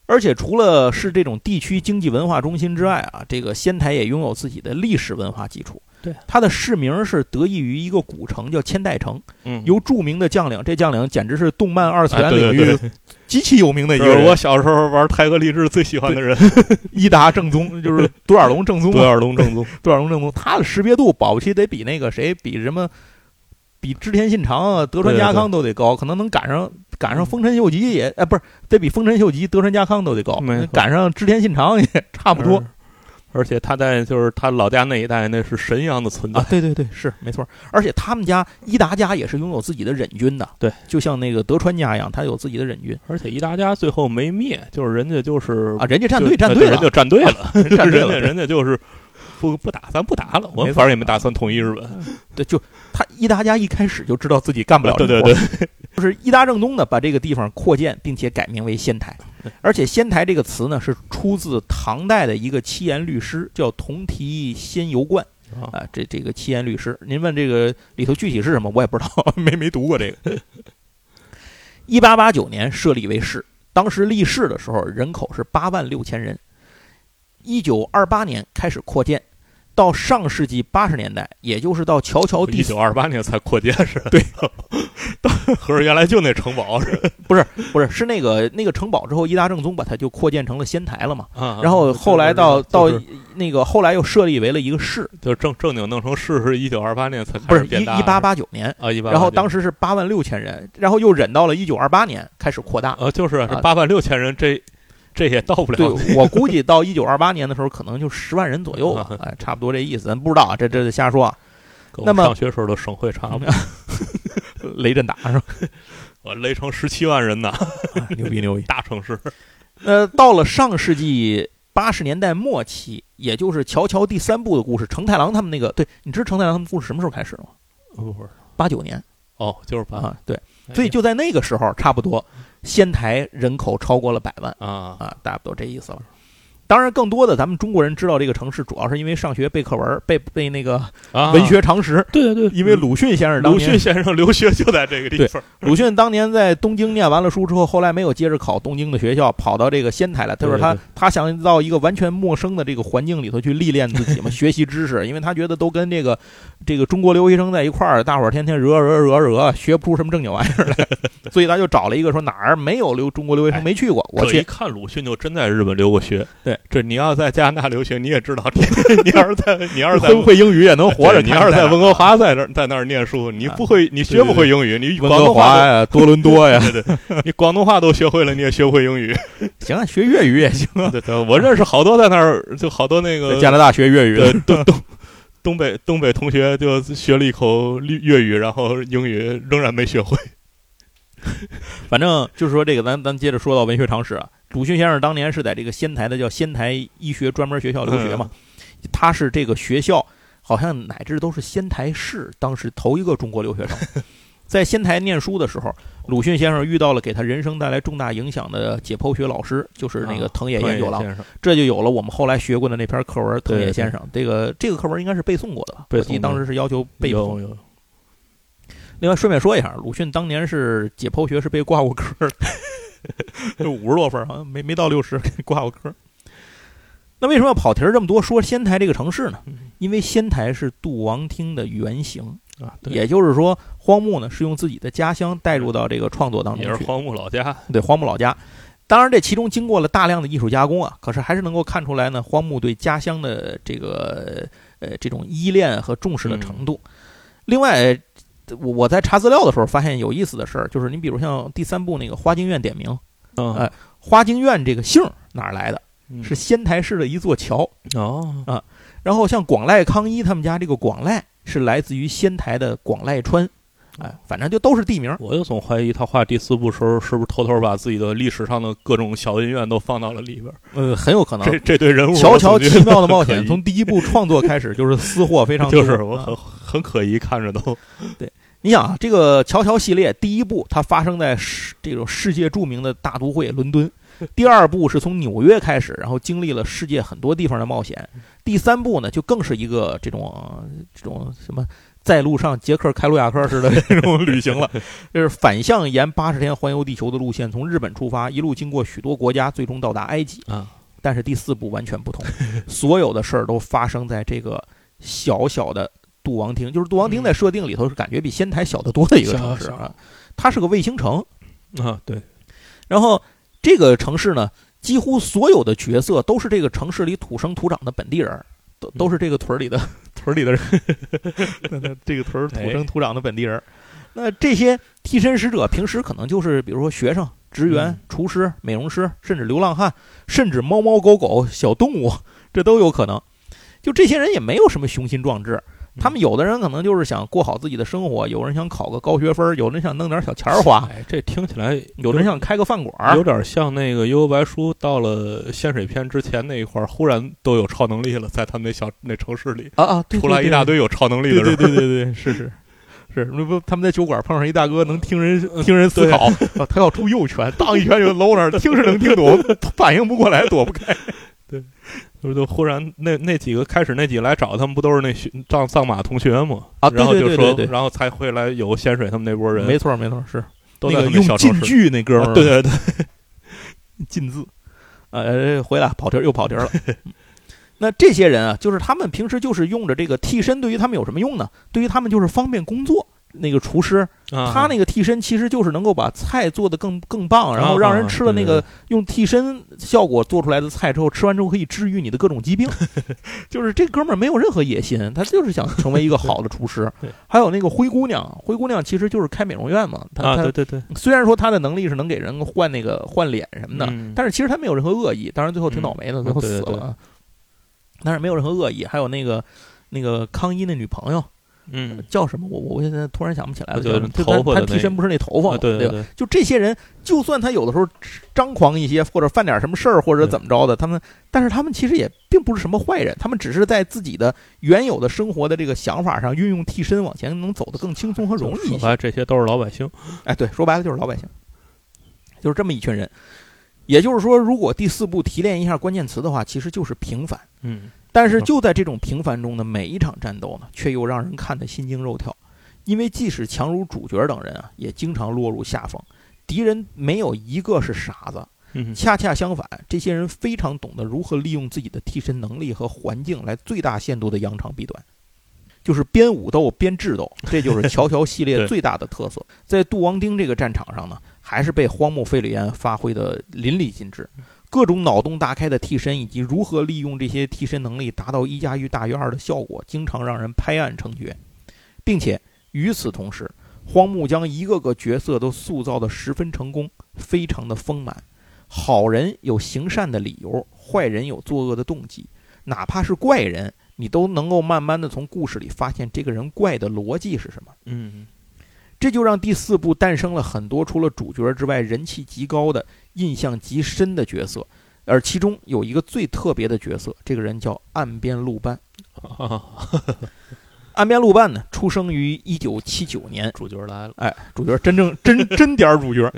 而且除了是这种地区经济文化中心之外啊，这个仙台也拥有自己的历史文化基础。对，它的市名是得益于一个古城叫千代城，嗯，由著名的将领，这将领简直是动漫二次元领域极其有名的一个。我小时候玩泰格励志最喜欢的人，伊达正宗，就是独眼龙正宗。独眼龙正宗，独眼龙正宗，他的识别度保不齐得比那个谁，比什么，比织田信长啊、德川家康都得高，可能能赶上赶上丰臣秀吉也，哎，不是，得比丰臣秀吉、德川家康都得高，赶上织田信长也差不多。而且他在就是他老家那一带，那是神一样的存在啊！对对对，是没错。而且他们家伊达家也是拥有自己的忍军的，对，就像那个德川家一样，他有自己的忍军。而且伊达家最后没灭，就是人家就是啊，人家战队 战队了，人家战队了，战队了，人家就是不不打，咱不打了，我反正也没打算统一日本。对，就他伊达家一开始就知道自己干不了，对对对，就是伊达正宗呢，把这个地方扩建，并且改名为仙台。而且“仙台”这个词呢，是出自唐代的一个七言律诗，叫《同题仙游观》啊。这这个七言律诗，您问这个里头具体是什么，我也不知道，没没读过这个。一八八九年设立为市，当时立市的时候人口是八万六千人。一九二八年开始扩建。到上世纪八十年代，也就是到乔乔第一九二八年才扩建是？对，合着原来就那城堡是？不是不是是那个那个城堡之后，伊达正宗把它就扩建成了仙台了嘛？啊，然后后来到到那个后来又设立为了一个市，就正正经弄成市是一九二八年才不是一一八八九年啊，一八，然后当时是八万六千人，然后又忍到了一九二八年开始扩大，呃，就是八万六千人这。这也到不了。对，我估计到一九二八年的时候，可能就十万人左右吧，哎，差不多这意思，咱不知道啊，这这瞎说。那么上学时候的省会差不多，雷震打是吧？我雷城十七万人呢，牛逼牛逼，大城市。呃，到了上世纪八十年代末期，也就是《乔乔》第三部的故事，成太郎他们那个，对，你知道成太郎他们故事什么时候开始吗？不是八九年。哦，就是八，对，所以就在那个时候，差不多。仙台人口超过了百万啊啊，差不多这意思了。当然，更多的咱们中国人知道这个城市，主要是因为上学背课文，背背那个啊，文学常识。对对对，因为鲁迅先生当年鲁迅先生留学就在这个地方。鲁迅当年在东京念完了书之后，后来没有接着考东京的学校，跑到这个仙台来。他说他对对他想到一个完全陌生的这个环境里头去历练自己嘛，学习知识，因为他觉得都跟这个这个中国留学生在一块儿，大伙儿天天惹惹惹惹，学不出什么正经玩意儿来，所以他就找了一个说哪儿没有留中国留学生没去过，我去。看鲁迅就真在日本留过学。对，这你要在加拿大留学，你也知道，你要是在你要是在会不会英语也能活着？你要是在温哥华在那儿在那儿念书，你不会，你学不会英语，你温哥广东话华呀，多伦多呀，都，对对，你广东话都学会了，你也学不会英语。行啊，学粤语也行啊，对对，我认识好多在那儿，就好多那个加拿大学粤语的。东东东北东北同学就学了一口粤语，然后英语仍然没学会。反正就是说这个，咱咱接着说到文学常识啊。鲁迅先生当年是在这个仙台的叫仙台医学专门学校留学嘛，他是这个学校好像乃至都是仙台市当时头一个中国留学生。在仙台念书的时候，鲁迅先生遇到了给他人生带来重大影响的解剖学老师，就是那个藤野研九郎，先生，这就有了我们后来学过的那篇课文《藤野先生》。这个这个课文应该是背诵过的吧？我记得当时是要求背诵有。有另外顺便说一下，鲁迅当年是解剖学是被挂过科的，就五十多分儿，好像没没到六十，给挂过科。那为什么要跑题儿这么多说仙台这个城市呢？嗯因为仙台是杜王厅的原型，啊，对，也就是说，荒木呢是用自己的家乡带入到这个创作当中去，也是荒木老家。对荒木老家。当然，这其中经过了大量的艺术加工啊，可是还是能够看出来呢，荒木对家乡的这个呃这种依恋和重视的程度。另外，我我在查资料的时候发现有意思的事儿，就是你比如像第三部那个花京院点名，嗯哎花京院这个姓哪儿来的？嗯是仙台市的一座桥。哦啊，然后像广濑康一他们家这个广濑是来自于仙台的广濑川，哎，反正就都是地名。我就总怀疑他画第四部时候是不是偷偷把自己的历史上的各种小恩怨都放到了里边儿。呃，很有可能。这这对人物乔乔奇妙的冒险，从第一部创作开始就是私货非常多。就是我啊很很可疑，看着都 对你想啊，这个乔乔系列第一部它发生在世这种世界著名的大都会伦敦，第二部是从纽约开始，然后经历了世界很多地方的冒险，第三部呢就更是一个这种呃这种什么在路上杰克开路亚克似的这种旅行了，就是反向沿八十天环游地球的路线，从日本出发，一路经过许多国家，最终到达埃及。啊，但是第四部完全不同，所有的事儿都发生在这个小小的杜王町，就是杜王町在设定里头是感觉比仙台小得多的一个城市啊，它是个卫星城。啊，对，然后这个城市呢，几乎所有的角色都是这个城市里土生土长的本地人，都都是这个屯儿里的 屯儿里的人，这个屯儿土生土长的本地人。那这些替身使者平时可能就是比如说学生、职员嗯、厨师、美容师，甚至流浪汉，甚至猫猫狗狗、小动物，这都有可能。就这些人也没有什么雄心壮志，他们有的人可能就是想过好自己的生活，有人想考个高学分，有人想弄点小钱花，哎，这听起来有人想开个饭馆有。点像那个《幽游白书》到了仙水篇之前那一块儿，忽然都有超能力了，在他们那小那城市里啊啊，对出来一大堆有超能力的人。对对对对对，是是是，那不他们在酒馆碰上一大哥能听人听人思对考，啊他要出右拳，当一拳就搂那儿，听是能听懂，反应不过来，躲不开。就就忽然那那几个开始那几个来找他们，不都是那学藏藏马同学吗？啊对然后就说，然后才会来有仙水他们那波人，没错没错，是都在那个用小城市。晋剧那哥们啊儿，对对对，禁 字，呃，回来跑题儿又跑题儿了。那这些人啊，就是他们平时就是用着这个替身，对于他们有什么用呢？对于他们就是方便工作。那个厨师，啊他那个替身其实就是能够把菜做得更更棒，然后让人吃了那个用替身效果做出来的菜之后，吃完之后可以治愈你的各种疾病。就是这哥们儿没有任何野心，他就是想成为一个好的厨师。还有那个灰姑娘，灰姑娘其实就是开美容院嘛。她啊，她对对对，虽然说她的能力是能给人换那个换脸什么的，嗯但是其实她没有任何恶意。当然最后挺倒霉的，嗯最后死了啊。但是没有任何恶意。还有那个那个康一那女朋友嗯，叫什么？我我我现在突然想不起来了。就他他替身不是那头发嘛，啊对对吧？对，就这些人，就算他有的时候张狂一些，或者犯点什么事儿，或者怎么着的，他们，但是他们其实也并不是什么坏人，他们只是在自己的原有的生活的这个想法上，运用替身往前，能走得更轻松和容易一些。说白这些都是老百姓。哎，对，说白了就是老百姓，就是这么一群人。也就是说，如果第四部提炼一下关键词的话，其实就是平凡。嗯，但是就在这种平凡中的每一场战斗呢，却又让人看得心惊肉跳，因为即使强如主角等人啊，也经常落入下风。敌人没有一个是傻子，嗯恰恰相反，这些人非常懂得如何利用自己的替身能力和环境来最大限度的扬长避短，就是边武斗边智斗，这就是乔乔系列最大的特色。在杜王町这个战场上呢，还是被荒木飞吕彦发挥的淋漓尽致，各种脑洞大开的替身以及如何利用这些替身能力达到一加一大于二的效果，经常让人拍案称绝，并且与此同时。荒木将一个个角色都塑造的十分成功，非常的丰满。好人有行善的理由，坏人有作恶的动机。哪怕是怪人，你都能够慢慢的从故事里发现这个人怪的逻辑是什么。嗯这就让第四部诞生了很多除了主角之外人气极高的、印象极深的角色，而其中有一个最特别的角色，这个人叫岸边露伴。啊，岸边露伴呢，出生于一九七九年，主角来了，哎，主角真正真 真点儿主角。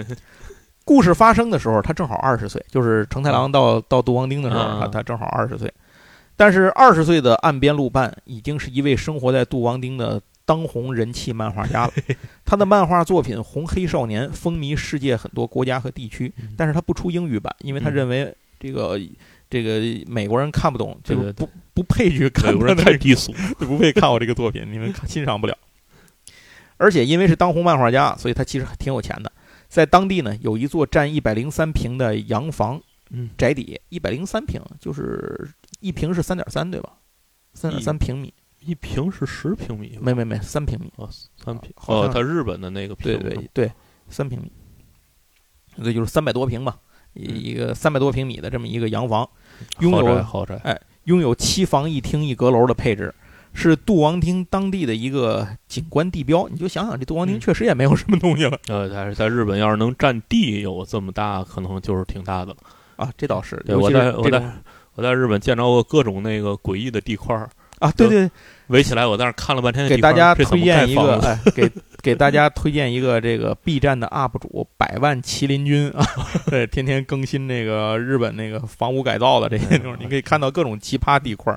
故事发生的时候，他正好二十岁，就是成太郎到到杜王町的时候，啊他他正好二十岁。但是二十岁的岸边露伴已经是一位生活在杜王町的当红人气漫画家了。他的漫画作品《红黑少年》风靡世界很多国家和地区，但是他不出英语版，因为他嗯认为这个这个美国人看不懂，对对就是不不配去看美国人太低俗，就不配看我这个作品，你们看欣赏不了。而且因为是当红漫画家，所以他其实挺有钱的。在当地呢，有一座占一百零三平的洋房嗯，宅邸，一百零三平，就是一平是三点三，对吧？三点三平米，一平是十平米，没没没，三平米，哦，三平，哦，他日本的那个对平对对，三平米，那就是三百多平吧，一嗯一个三百多平米的这么一个洋房，拥豪宅有豪宅，哎拥有七房一厅一阁楼的配置，是杜王町当地的一个景观地标。你就想想，这杜王町嗯确实也没有什么东西了、呃，但是在日本要是能占地有这么大，可能就是挺大的了。啊，这倒是我在我在我在日本见着过各种那个诡异的地块儿，啊，对对，围起来，我在那儿看了半天给大家推荐一个，给给大家推荐一个这个 B 站的 UP 主百万麒麟君啊，对，天天更新那个日本那个房屋改造的这些内容，你可以看到各种奇葩地块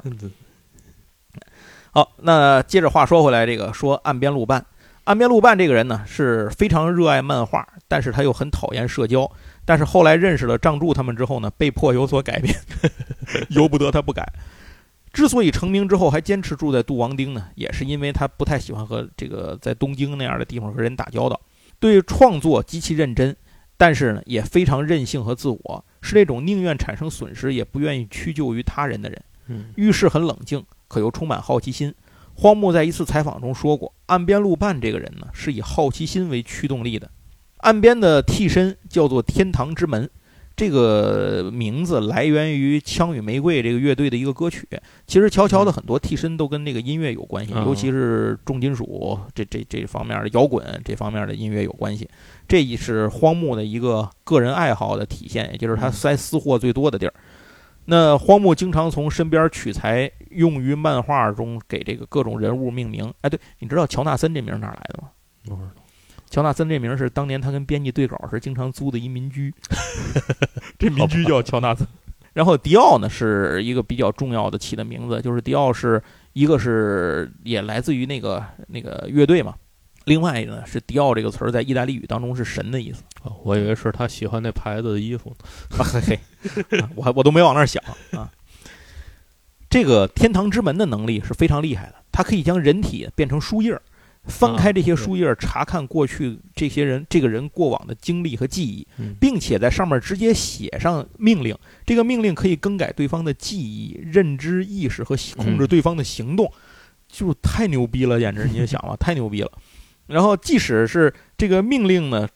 好，那接着话说回来，这个说岸边路伴，岸边路伴这个人呢是非常热爱漫画，但是他又很讨厌社交。但是后来认识了藏柱他们之后呢，被迫有所改变，由不得他不改。之所以成名之后还坚持住在杜王町呢，也是因为他不太喜欢和这个在东京那样的地方和人打交道，对创作极其认真，但是呢也非常任性和自我，是那种宁愿产生损失也不愿意屈就于他人的人。嗯遇事很冷静，可又充满好奇心。荒木在一次采访中说过，岸边露伴这个人呢，是以好奇心为驱动力的。岸边的替身叫做天堂之门，这个名字来源于枪与玫瑰这个乐队的一个歌曲。其实乔乔的很多替身都跟那个音乐有关系，嗯尤其是重金属这这这方面的摇滚这方面的音乐有关系。这也是荒木的一个个人爱好的体现，也就是他塞私货最多的地儿。那荒木经常从身边取材，用于漫画中给这个各种人物命名。哎，对，你知道乔纳森这名哪来的吗？乔纳森这名是当年他跟编辑对稿时经常租的一民居，这民居叫乔纳森。然后迪奥呢是一个比较重要的起的名字，就是迪奥是一个是也来自于那个那个乐队嘛，另外一个呢是迪奥这个词儿在意大利语当中是神的意思。哦我以为是他喜欢那牌子的衣服嘿嘿，啊我还我都没往那儿想啊。这个天堂之门的能力是非常厉害的，它可以将人体变成书页儿，翻开这些书页，查看过去这些人这个人过往的经历和记忆，嗯并且在上面直接写上命令。这个命令可以更改对方的记忆、认知、意识和控制嗯对方的行动，就太牛逼了，简直你就想吧，太牛逼了。然后，即使是这个命令呢，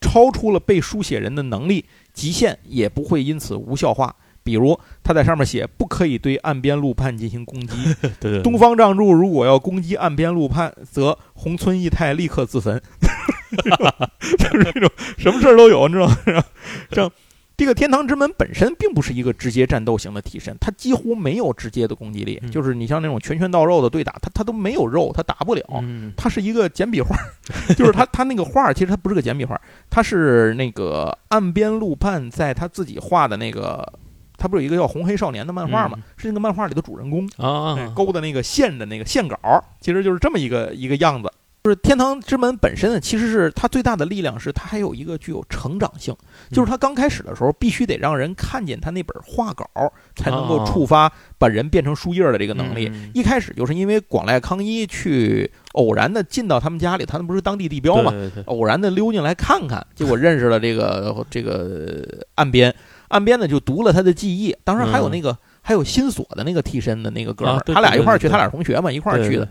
超出了被书写人的能力极限，也不会因此无效化。比如，他在上面写不可以对岸边路畔进行攻击，对对，东方藏柱如果要攻击岸边路畔，则红村义太立刻自焚。就是这种什么事儿都有，你知道吗？这，这个天堂之门本身并不是一个直接战斗型的替身，它几乎没有直接的攻击力，嗯就是你像那种拳拳到肉的对打，它它都没有肉，它打不了。嗯它是一个简笔画，就是它它那个画其实它不是个简笔画，它是那个岸边路畔在他自己画的那个，他不是有一个叫《红黑少年》的漫画吗？嗯是那个漫画里的主人公。啊哎，勾的那个线的那个线稿，其实就是这么一个一个样子。就是天堂之门本身呢，其实是它最大的力量是它还有一个具有成长性，就是它刚开始的时候必须得让人看见它那本画稿，才能够哦触发把人变成树叶的这个能力。嗯一开始就是因为广濑康一去偶然的进到他们家里，他们不是当地地标嘛，偶然的溜进来看看，结果认识了这个这个岸边，岸边呢就读了他的记忆，当时还有那个、还有新锁的那个替身的那个哥们儿，他俩一块儿去，他俩同学嘛，一块儿去的。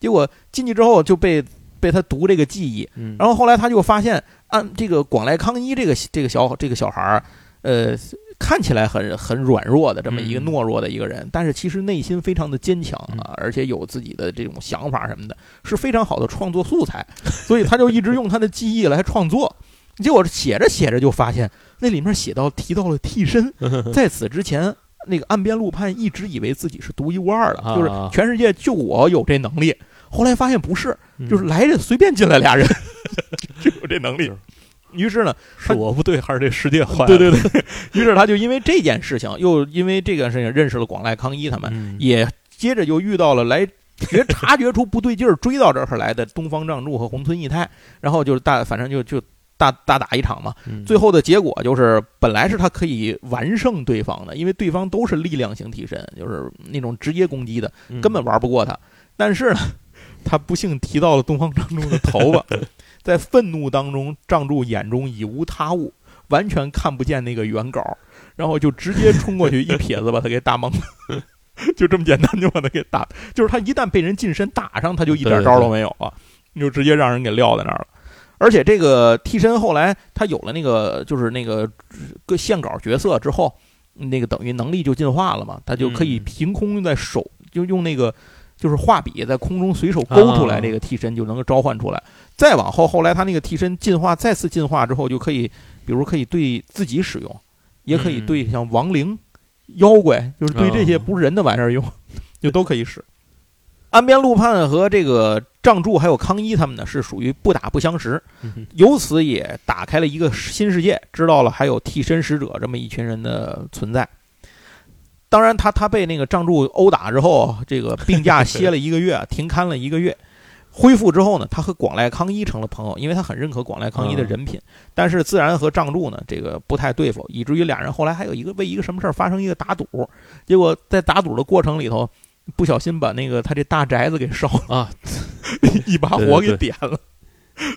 结果进去之后就被被他读这个记忆，嗯，然后后来他就发现，按这个广濑康一这个这个小这个小孩儿，呃，看起来很很软弱的这么一个嗯。懦弱的一个人，但是其实内心非常的坚强嗯。啊，而且有自己的这种想法什么的，是非常好的创作素材，所以他就一直用他的记忆来创作。结果写着写着就发现那里面写到提到了替身，在此之前。那个岸边路盼一直以为自己是独一无二的，啊就是全世界就我有这能力。后来发现不是，嗯就是来这随便进来俩人 就有这能力。于是呢，是我不对，还是这世界坏？对对，对，于是他就因为这件事情，又因为这个事情认识了广濑康一他们，嗯也接着又遇到了来觉察觉出不对劲儿，追到这儿来的东方仗助和红村义太，然后就是大反正就就大大打一场嘛。嗯最后的结果就是，本来是他可以完胜对方的，因为对方都是力量型替身，就是那种直接攻击的，嗯根本玩不过他。但是呢，他不幸提到了东方仗助的头发，在愤怒当中，仗助眼中已无他物，完全看不见那个原稿，然后就直接冲过去一撇子把他给打懵了。就这么简单就把他给打，就是他一旦被人近身打上，他就一点招都没有啊，你就直接让人给撂在那儿了。而且这个替身后来他有了那个就是那个个线稿角色之后，那个等于能力就进化了嘛，他就可以嗯凭空在手就用那个就是画笔在空中随手勾出来啊这个替身就能够召唤出来。再往后，后来他那个替身进化再次进化之后，就可以比如可以对自己使用，也可以嗯对像亡灵、妖怪，就是对这些哦不是人的玩意儿用，就都可以使。岸边路畔和这个仗助还有康一他们呢，是属于不打不相识，嗯由此也打开了一个新世界，知道了还有替身使者这么一群人的存在。当然他，他被那个仗助殴打之后，这个病假歇了一个月，停刊了一个月。恢复之后呢，他和广濑康一成了朋友，因为他很认可广濑康一的人品。但是自然和仗助呢，这个不太对付，以至于俩人后来还有一个为一个什么事儿发生一个打赌。结果在打赌的过程里头，不小心把那个他这大宅子给烧了，啊，一把火给点了。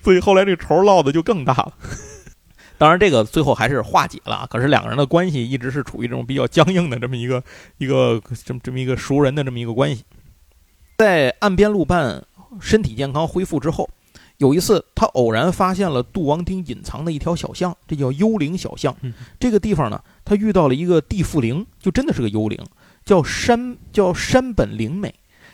所以后来这个仇落的就更大了。当然，这个最后还是化解了啊，可是两个人的关系一直是处于这种比较僵硬的这么一个一个这么这么一个熟人的这么一个关系。在岸边路伴身体健康恢复之后，有一次他偶然发现了杜王町隐藏的一条小巷，这叫幽灵小巷嗯。这个地方呢，他遇到了一个地缚灵，就真的是个幽灵，叫山叫山本灵美。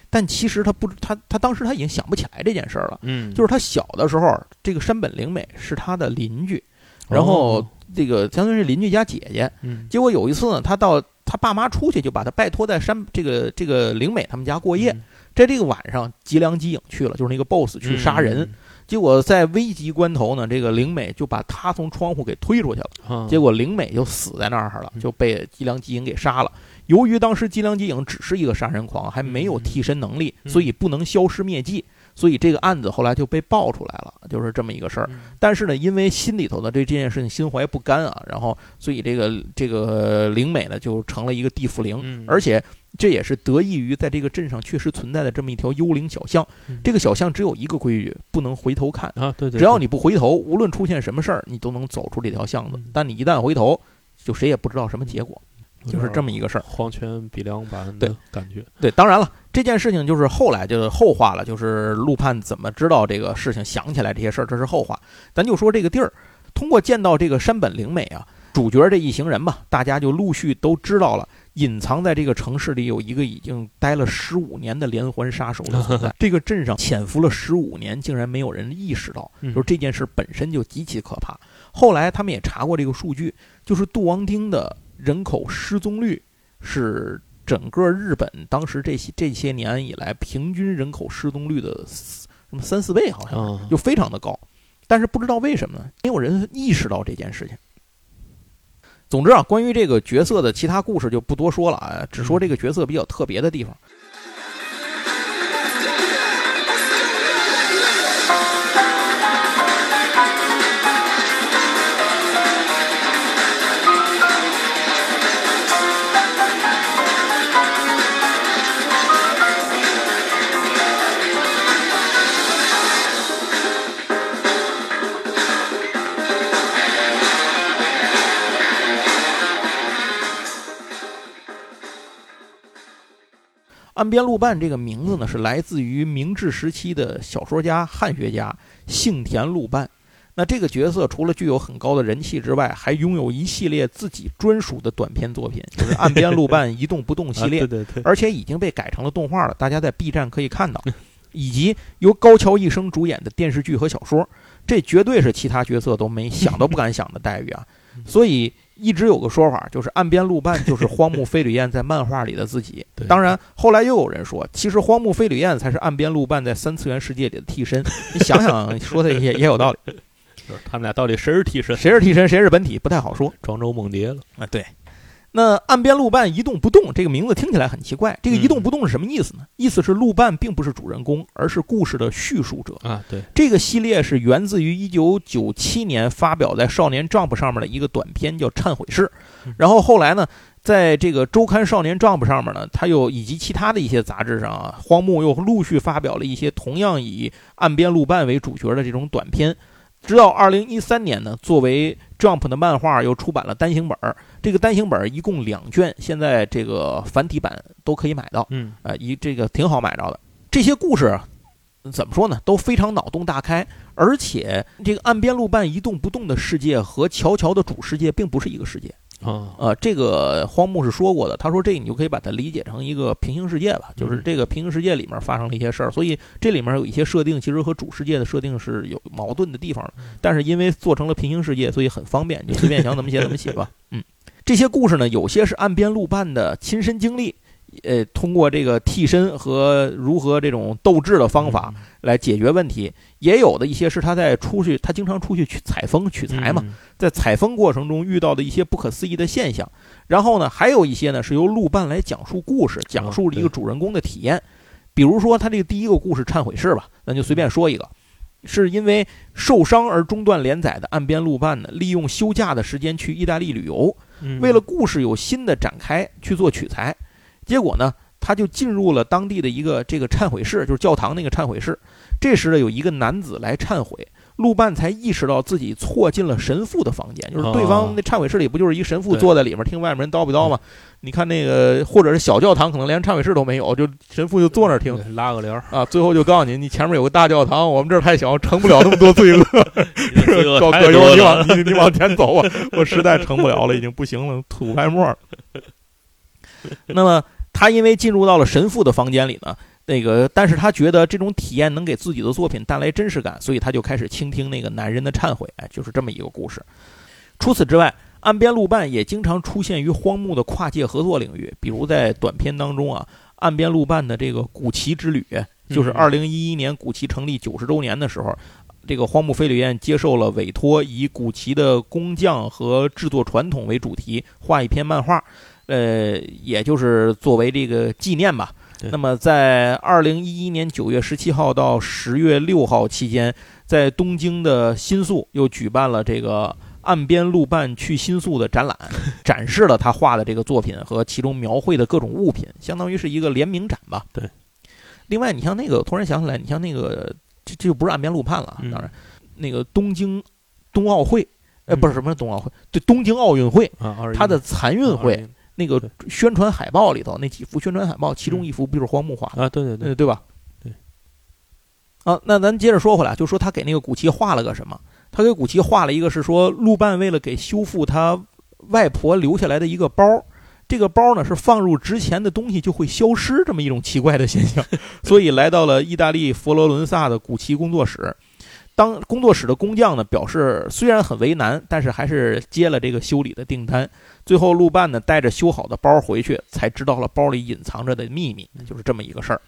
但其实他不，他他当时他已经想不起来这件事儿了。嗯，就是他小的时候，这个山本灵美是他的邻居，然后哦这个相当于是邻居家姐姐。嗯结果有一次呢，他到他爸妈出去，就把他拜托在山这个这个灵美他们家过夜。在这个晚上，吉良吉影去了，就是那个 boss 去杀人。结果在危急关头呢，这个灵美就把他从窗户给推出去了。啊，结果灵美就死在那儿了，嗯就被吉良吉影给杀了。由于当时吉良吉影只是一个杀人狂，还没有替身能力，嗯所以不能消失灭迹，所以这个案子后来就被爆出来了，就是这么一个事儿。嗯但是呢，因为心里头的对这件事情心怀不甘啊，然后所以这个这个灵美呢就成了一个地缚灵，嗯而且这也是得益于在这个镇上确实存在的这么一条幽灵小巷。嗯这个小巷只有一个规矩，不能回头看。啊，对对，只要你不回头，无论出现什么事儿，你都能走出这条巷子嗯。但你一旦回头，就谁也不知道什么结果，就是这么一个事儿。黄泉比凉般对的感觉。对，当然了，这件事情就是后来就是后话了，就是陆判怎么知道这个事情，想起来这些事儿，这是后话。咱就说这个地儿，通过见到这个山本灵美啊，主角这一行人吧，大家就陆续都知道了，隐藏在这个城市里有一个已经待了十五年的连环杀手的存在。这个镇上潜伏了十五年，竟然没有人意识到，嗯就是这件事本身就极其可怕。后来他们也查过这个数据，就是杜王町的人口失踪率是整个日本当时这些这些年以来平均人口失踪率的什么三四倍，好像啊，就非常的高。但是不知道为什么呢，没有人意识到这件事情。总之啊，关于这个角色的其他故事就不多说了啊，只说这个角色比较特别的地方。岸边露伴这个名字呢，是来自于明治时期的小说家、汉学家幸田露伴。那这个角色除了具有很高的人气之外，还拥有一系列自己专属的短篇作品，就是《岸边露伴一动不动》系列啊，对对对，而且已经被改成了动画了，大家在 B 站可以看到，以及由高桥一生主演的电视剧和小说，这绝对是其他角色都没想都不敢想的待遇啊！所以一直有个说法，就是岸边露伴就是荒木飞吕彦在漫画里的自己。当然，后来又有人说，其实荒木飞吕彦才是岸边露伴在三次元世界里的替身。你想想，说的也也有道理，就是他们俩到底谁是替身？谁是替身，谁是本体，不太好说。庄周梦蝶了，啊，对。那岸边路伴一动不动这个名字听起来很奇怪，这个一动嗯不动是什么意思呢？意思是路伴并不是主人公，而是故事的叙述者。啊，对，这个系列是源自于一九九七年发表在《少年 Jump》上面的一个短篇，叫《忏悔室嗯》。然后后来呢，在这个周刊《少年 Jump》上面呢，它又以及其他的一些杂志上啊，荒木又陆续发表了一些同样以岸边路伴为主角的这种短篇。直到二零一三年呢，作为 Jump 的漫画又出版了单行本儿。这个单行本儿一共两卷，现在这个繁体版都可以买到。嗯啊，一这个挺好买着的。这些故事啊怎么说呢，都非常脑洞大开，而且这个岸边路伴一动不动的世界和乔乔的主世界并不是一个世界。啊，呃，这个荒木是说过的，他说这你就可以把它理解成一个平行世界吧，就是这个平行世界里面发生了一些事儿，所以这里面有一些设定其实和主世界的设定是有矛盾的地方，但是因为做成了平行世界，所以很方便，就随便想怎么写怎么写吧。嗯，这些故事呢，有些是岸边路伴的亲身经历。呃，通过这个替身和如何这种斗智的方法来解决问题，也有的一些是他在出去，他经常出去去采风取材嘛，嗯，在采风过程中遇到的一些不可思议的现象，然后呢，还有一些呢是由路伴来讲述故事，讲述一个主人公的体验。比如说，他这个第一个故事《忏悔室》吧，咱就随便说一个，是因为受伤而中断连载的岸边路伴呢，利用休假的时间去意大利旅游，嗯。为了故事有新的展开去做取材，结果呢，他就进入了当地的一个这个忏悔室，就是教堂那个忏悔室。这时呢，有一个男子来忏悔，陆半才意识到自己错进了神父的房间，就是对方哦那忏悔室里不就是一神父坐在里面听外面人叨不叨吗？你看那个，或者是小教堂，可能连忏悔室都没有，就神父就坐那儿听。拉个帘儿，啊，最后就告诉你，你前面有个大教堂，我们这儿太小，成不了那么多罪恶。高太葛优，你往你你往前走啊！我实在成不了了，已经不行了，吐白沫了。那么他因为进入到了神父的房间里呢，那个，但是他觉得这种体验能给自己的作品带来真实感，所以他就开始倾听那个男人的忏悔，哎，就是这么一个故事。除此之外，岸边路伴也经常出现于荒木的跨界合作领域，比如在短片当中啊，岸边路伴的这个古奇之旅，就是嗯二零一一年古奇成立九十周年的时候，这个荒木飞吕彦接受了委托，以古奇的工匠和制作传统为主题，画一篇漫画，呃，也就是作为这个纪念吧。那么，在二零一一年九月十七号到十月六号期间，在东京的新宿又举办了这个岸边路伴去新宿的展览，展示了他画的这个作品和其中描绘的各种物品，相当于是一个联名展吧。对。另外，你像那个，突然想起来，你像那个，这这就不是岸边路伴了当然，那个东京冬奥会，呃，嗯不是什么冬奥会，对，东京奥运会，它的残运会21那个宣传海报里头那几幅宣传海报，其中一幅不就是荒木画的，啊，对对对，呃，对吧？对。啊，那咱接着说回来，就说他给那个古奇画了个什么？他给古奇画了一个是说，陆半为了给修复他外婆留下来的一个包。这个包呢是放入值钱的东西就会消失这么一种奇怪的现象，所以来到了意大利佛罗伦萨的古奇工作室。当工作室的工匠呢表示虽然很为难，但是还是接了这个修理的订单。最后，路半呢带着修好的包回去，才知道了包里隐藏着的秘密，就是这么一个事儿。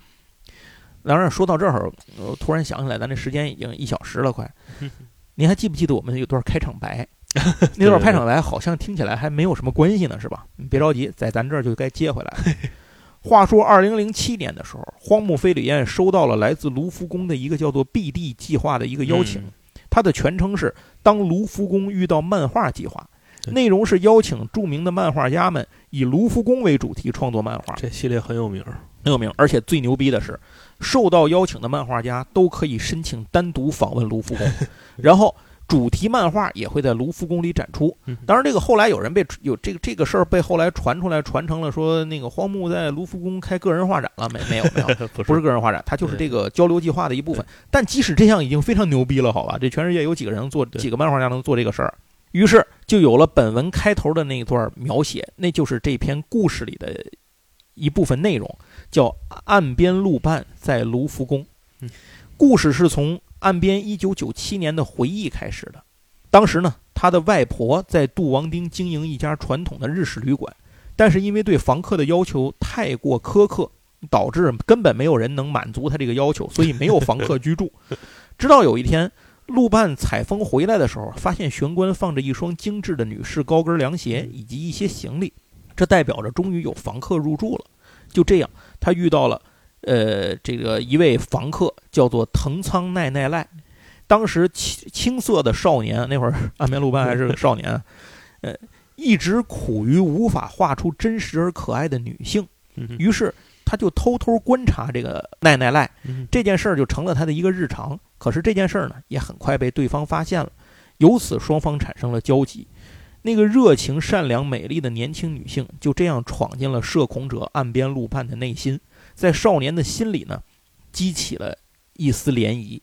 当然，说到这儿，我突然想起来，咱这时间已经一小时了，快。您还记不记得我们有段开场白？那段开场白好像听起来还没有什么关系呢，是吧？你别着急，在咱这儿就该接回来。话说，二零零七年的时候，荒木飞吕彦收到了来自卢浮宫的一个叫做 “BD 计划”的一个邀请，它的全称是“当卢浮宫遇到漫画计划”，内容是邀请著名的漫画家们以卢浮宫为主题创作漫画。这系列很有名，很有名，而且最牛逼的是，受到邀请的漫画家都可以申请单独访问卢浮宫，然后。主题漫画也会在卢浮宫里展出。当然，这个后来有人被有这个这个事儿被后来传出来，传成了说那个荒木在卢浮宫开个人画展了。没没有没有，不是个人画展，它就是这个交流计划的一部分。但即使这样，已经非常牛逼了，好吧？这全世界有几个人能做，几个漫画家能做这个事儿？于是就有了本文开头的那一段描写，那就是这篇故事里的一部分内容，叫《岸边路伴在卢浮宫》。故事是从。岸边一九九七年的回忆开始的，当时呢，他的外婆在杜王町经营一家传统的日式旅馆，但是因为对房客的要求太过苛刻，导致根本没有人能满足他这个要求，所以没有房客居住。直到有一天，路伴采风回来的时候，发现玄关放着一双精致的女士高跟凉鞋以及一些行李，这代表着终于有房客入住了。就这样，他遇到了。呃，这个一位房客叫做藤仓奈奈赖，当时青青涩的少年，那会儿岸边露伴还是个少年，呃，一直苦于无法画出真实而可爱的女性，于是他就偷偷观察这个奈奈赖，这件事儿就成了他的一个日常。可是这件事儿呢，也很快被对方发现了，由此双方产生了交集。那个热情、善良、美丽的年轻女性就这样闯进了社恐者岸边露伴的内心。在少年的心里呢，激起了一丝涟漪，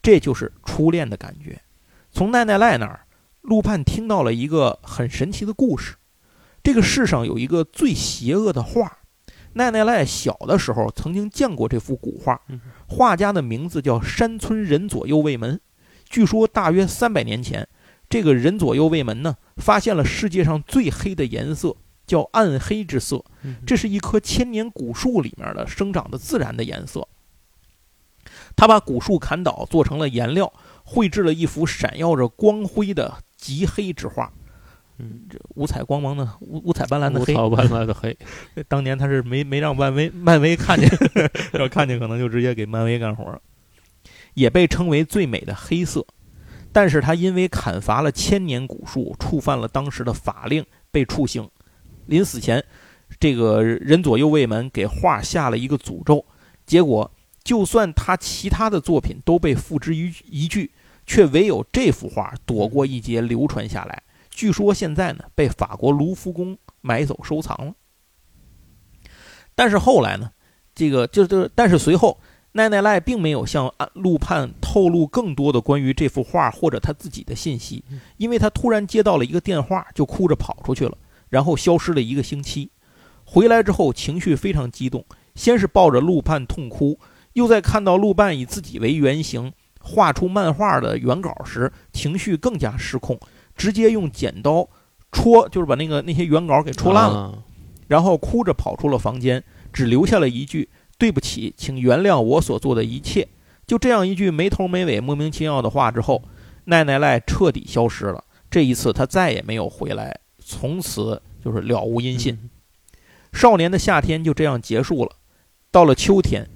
这就是初恋的感觉。从奈奈赖那儿，陆盼听到了一个很神奇的故事：这个世上有一个最邪恶的画。奈奈赖小的时候曾经见过这幅古画，画家的名字叫山村人左右卫门。据说大约三百年前，这个人左右卫门呢，发现了世界上最黑的颜色。叫暗黑之色，这是一棵千年古树里面的生长的自然的颜色。他把古树砍倒，做成了颜料，绘制了一幅闪耀着光辉的极黑之画。嗯，这五彩光芒的五五彩斑斓的黑，五彩斑斓的黑。当年他是没没让漫威漫威看见，要看见可能就直接给漫威干活。也被称为最美的黑色，但是他因为砍伐了千年古树，触犯了当时的法令，被处刑。临死前，这个人左右卫门给画下了一个诅咒，结果就算他其他的作品都被付之于一炬，却唯有这幅画躲过一劫流传下来。据说现在呢被法国卢浮宫买走收藏了。但是后来呢，这个就就但是随后奈奈赖并没有向陆盼透露更多的关于这幅画或者他自己的信息，因为他突然接到了一个电话，就哭着跑出去了。然后消失了一个星期，回来之后情绪非常激动，先是抱着陆盼痛哭，又在看到陆伴以自己为原型画出漫画的原稿时，情绪更加失控，直接用剪刀戳，就是把那个那些原稿给戳烂了，然后哭着跑出了房间，只留下了一句“对不起，请原谅我所做的一切”。就这样一句没头没尾、莫名其妙的话之后，奈奈赖彻底消失了。这一次他再也没有回来。从此就是了无音信，少年的夏天就这样结束了。到了秋天，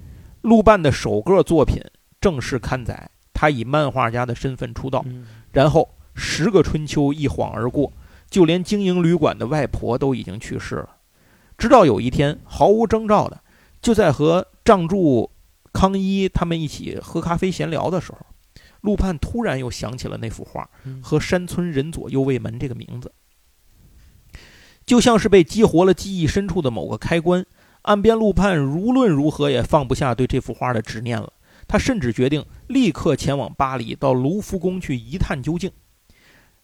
陆半的首个作品正式刊载，他以漫画家的身份出道。然后十个春秋一晃而过，就连经营旅馆的外婆都已经去世了。直到有一天，毫无征兆的，就在和仗助、康一他们一起喝咖啡闲聊的时候，陆判突然又想起了那幅画和山村人左右卫门这个名字。就像是被激活了记忆深处的某个开关，岸边路盼无论如何也放不下对这幅画的执念了。他甚至决定立刻前往巴黎，到卢浮宫去一探究竟。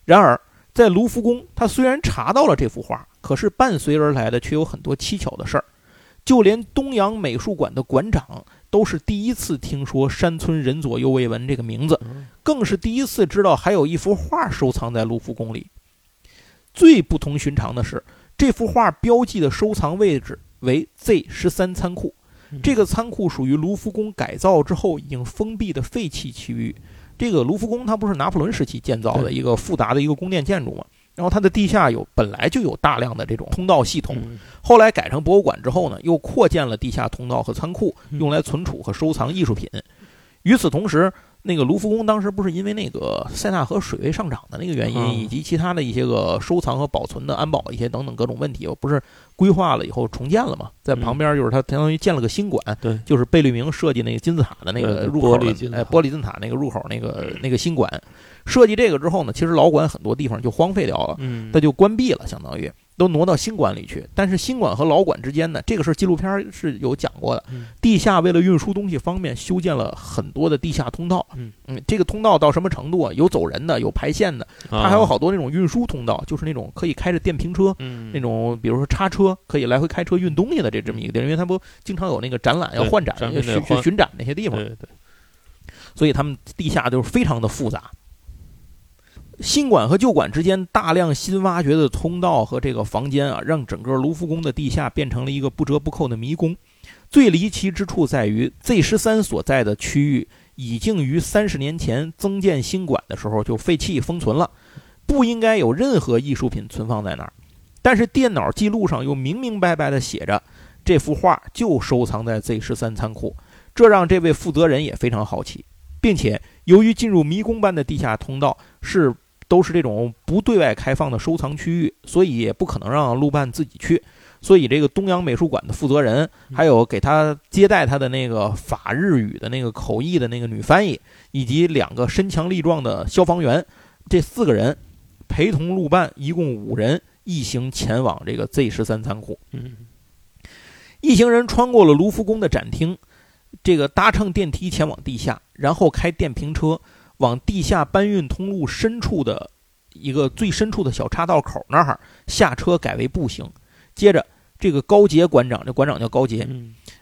然而，在卢浮宫，他虽然查到了这幅画，可是伴随而来的却有很多蹊跷的事儿。就连东洋美术馆的馆长都是第一次听说山村人左右未闻这个名字，更是第一次知道还有一幅画收藏在卢浮宫里。最不同寻常的是，这幅画标记的收藏位置为 Z 十三仓库。这个仓库属于卢浮宫改造之后已经封闭的废弃区域。这个卢浮宫它不是拿破仑时期建造的一个复杂的一个宫殿建筑吗？然后它的地下有本来就有大量的这种通道系统，后来改成博物馆之后呢，又扩建了地下通道和仓库，用来存储和收藏艺术品。与此同时，那个卢浮宫当时不是因为那个塞纳河水位上涨的那个原因，以及其他的一些个收藏和保存的安保一些等等各种问题，不是规划了以后重建了嘛？在旁边就是它相当于建了个新馆，对，就是贝聿铭设计那个金字塔的那个入口，哎，玻璃金字塔那个入口那个那个新馆。设计这个之后呢，其实老馆很多地方就荒废掉了，嗯，它就关闭了，相当于。都挪到新馆里去，但是新馆和老馆之间呢，这个是纪录片是有讲过的。地下为了运输东西方便，修建了很多的地下通道。嗯嗯，这个通道到什么程度啊？有走人的，有排线的，它还有好多那种运输通道，就是那种可以开着电瓶车，那种比如说叉车，可以来回开车运东西的这这么一个地儿，因为它不经常有那个展览要换展、巡巡展那些地方。对对。所以他们地下就是非常的复杂。新馆和旧馆之间大量新挖掘的通道和这个房间啊，让整个卢浮宫的地下变成了一个不折不扣的迷宫。最离奇之处在于，Z 十三所在的区域已经于三十年前增建新馆的时候就废弃封存了，不应该有任何艺术品存放在那儿。但是电脑记录上又明明白白地写着，这幅画就收藏在 Z 十三仓库，这让这位负责人也非常好奇，并且由于进入迷宫般的地下通道是。都是这种不对外开放的收藏区域，所以也不可能让陆办自己去。所以这个东洋美术馆的负责人，还有给他接待他的那个法日语的那个口译的那个女翻译，以及两个身强力壮的消防员，这四个人陪同陆办一共五人一行前往这个 Z 十三仓库。嗯一行人穿过了卢浮宫的展厅，这个搭乘电梯前往地下，然后开电瓶车。往地下搬运通路深处的一个最深处的小岔道口那儿下车，改为步行。接着，这个高杰馆长，这馆长叫高杰，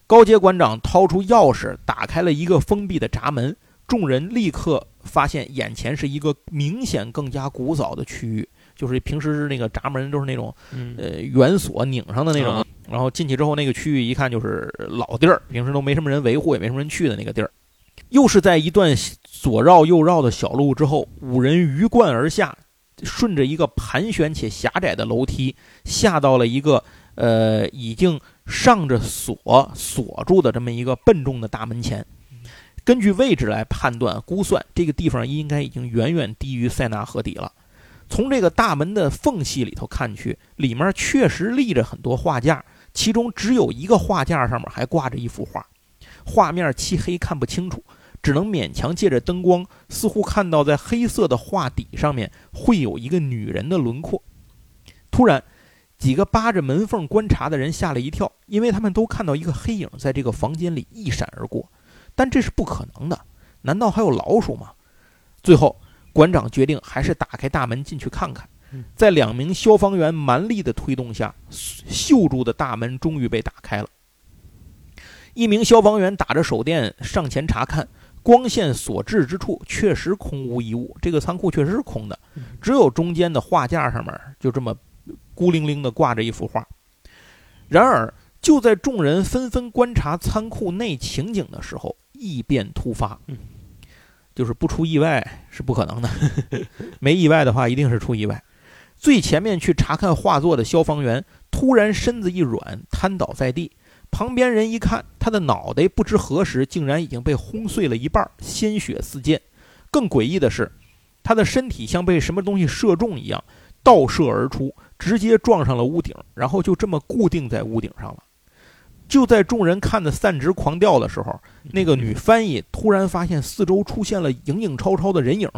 高杰馆长掏出钥匙，打开了一个封闭的闸门。众人立刻发现，眼前是一个明显更加古早的区域，就是平时那个闸门都是那种呃圆锁拧上的那种。然后进去之后，那个区域一看就是老地儿，平时都没什么人维护，也没什么人去的那个地儿。又是在一段左绕右绕的小路之后，五人鱼贯而下，顺着一个盘旋且狭窄的楼梯，下到了一个呃已经上着锁锁住的这么一个笨重的大门前。根据位置来判断估算，这个地方应该已经远远低于塞纳河底了。从这个大门的缝隙里头看去，里面确实立着很多画架，其中只有一个画架上面还挂着一幅画，画面漆黑看不清楚。只能勉强借着灯光，似乎看到在黑色的画底上面会有一个女人的轮廓。突然，几个扒着门缝观察的人吓了一跳，因为他们都看到一个黑影在这个房间里一闪而过。但这是不可能的，难道还有老鼠吗？最后，馆长决定还是打开大门进去看看。在两名消防员蛮力的推动下，锈住的大门终于被打开了。一名消防员打着手电上前查看。光线所至之处确实空无一物，这个仓库确实是空的，只有中间的画架上面就这么孤零零的挂着一幅画。然而，就在众人纷纷观察仓库内情景的时候，异变突发。就是不出意外是不可能的，没意外的话一定是出意外。最前面去查看画作的消防员突然身子一软，瘫倒在地。旁边人一看，他的脑袋不知何时竟然已经被轰碎了一半，鲜血四溅。更诡异的是，他的身体像被什么东西射中一样，倒射而出，直接撞上了屋顶，然后就这么固定在屋顶上了。就在众人看得散直狂掉的时候，那个女翻译突然发现四周出现了影影绰绰的人影，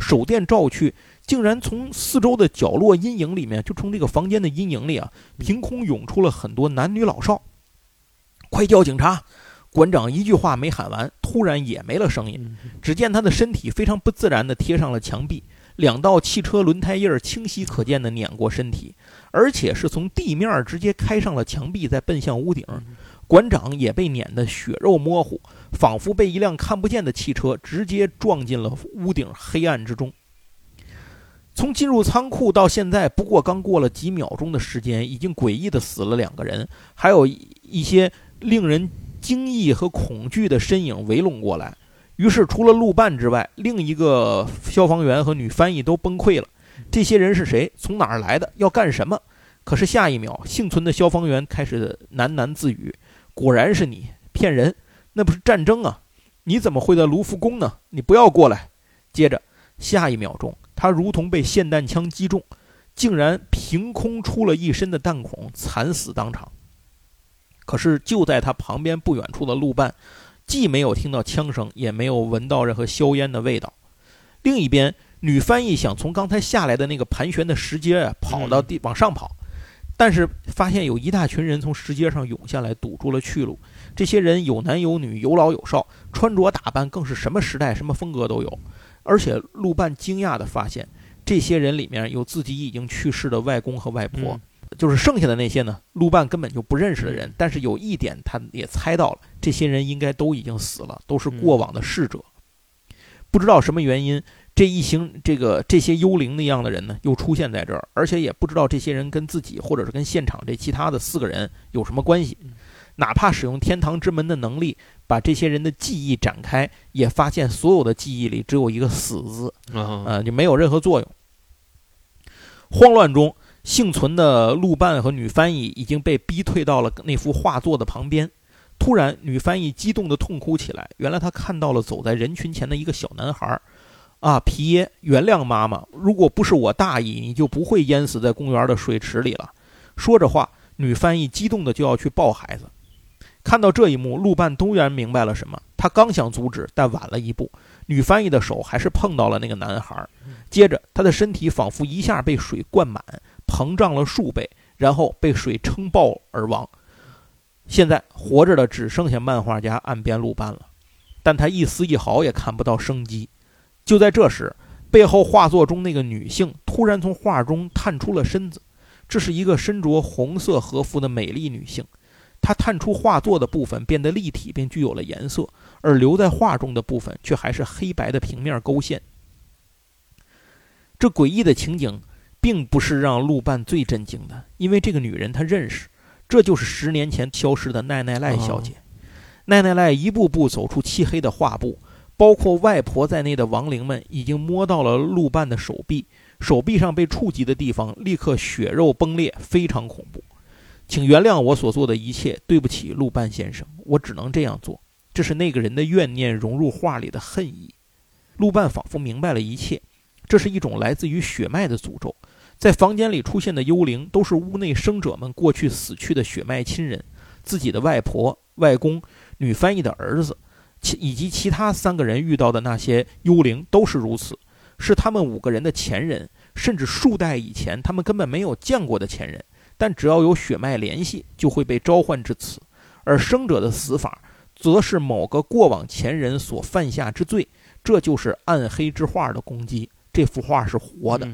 手电照去，竟然从四周的角落阴影里面，就从这个房间的阴影里啊，凭空涌出了很多男女老少。快叫警察！馆长一句话没喊完，突然也没了声音。只见他的身体非常不自然地贴上了墙壁，两道汽车轮胎印儿清晰可见地碾过身体，而且是从地面直接开上了墙壁，再奔向屋顶。馆长也被碾得血肉模糊，仿佛被一辆看不见的汽车直接撞进了屋顶黑暗之中。从进入仓库到现在，不过刚过了几秒钟的时间，已经诡异的死了两个人，还有一些令人惊异和恐惧的身影围拢过来。于是，除了陆半之外，另一个消防员和女翻译都崩溃了。这些人是谁？从哪儿来的？要干什么？可是下一秒，幸存的消防员开始喃喃自语：“果然是你，骗人！那不是战争啊！你怎么会在卢浮宫呢？你不要过来！”接着，下一秒钟。他如同被霰弹枪击中，竟然凭空出了一身的弹孔，惨死当场。可是就在他旁边不远处的路半，既没有听到枪声，也没有闻到任何硝烟的味道。另一边，女翻译想从刚才下来的那个盘旋的石阶啊跑到地往上跑，但是发现有一大群人从石阶上涌下来，堵住了去路。这些人有男有女，有老有少，穿着打扮更是什么时代、什么风格都有。而且路半惊讶地发现，这些人里面有自己已经去世的外公和外婆，就是剩下的那些呢，陆半根本就不认识的人。但是有一点，他也猜到了，这些人应该都已经死了，都是过往的逝者。不知道什么原因，这一行这个这些幽灵那样的人呢，又出现在这儿，而且也不知道这些人跟自己或者是跟现场这其他的四个人有什么关系。哪怕使用天堂之门的能力，把这些人的记忆展开，也发现所有的记忆里只有一个“死”字，啊，就没有任何作用。慌乱中，幸存的陆半和女翻译已经被逼退到了那幅画作的旁边。突然，女翻译激动地痛哭起来。原来，她看到了走在人群前的一个小男孩。啊，皮耶，原谅妈妈！如果不是我大意，你就不会淹死在公园的水池里了。说着话，女翻译激动的就要去抱孩子。看到这一幕，陆半突然明白了什么。他刚想阻止，但晚了一步。女翻译的手还是碰到了那个男孩。接着，他的身体仿佛一下被水灌满，膨胀了数倍，然后被水撑爆而亡。现在活着的只剩下漫画家岸边露伴了，但他一丝一毫也看不到生机。就在这时，背后画作中那个女性突然从画中探出了身子。这是一个身着红色和服的美丽女性。她探出画作的部分变得立体，并具有了颜色，而留在画中的部分却还是黑白的平面勾线。这诡异的情景，并不是让陆半最震惊的，因为这个女人他认识，这就是十年前消失的奈奈赖小姐。奈奈赖一步步走出漆黑的画布，包括外婆在内的亡灵们已经摸到了陆半的手臂，手臂上被触及的地方立刻血肉崩裂，非常恐怖。请原谅我所做的一切，对不起，陆半先生，我只能这样做。这是那个人的怨念融入画里的恨意。陆半仿佛明白了一切，这是一种来自于血脉的诅咒。在房间里出现的幽灵，都是屋内生者们过去死去的血脉亲人，自己的外婆、外公、女翻译的儿子，其以及其他三个人遇到的那些幽灵都是如此，是他们五个人的前人，甚至数代以前他们根本没有见过的前人。但只要有血脉联系，就会被召唤至此。而生者的死法，则是某个过往前人所犯下之罪。这就是暗黑之画的攻击。这幅画是活的，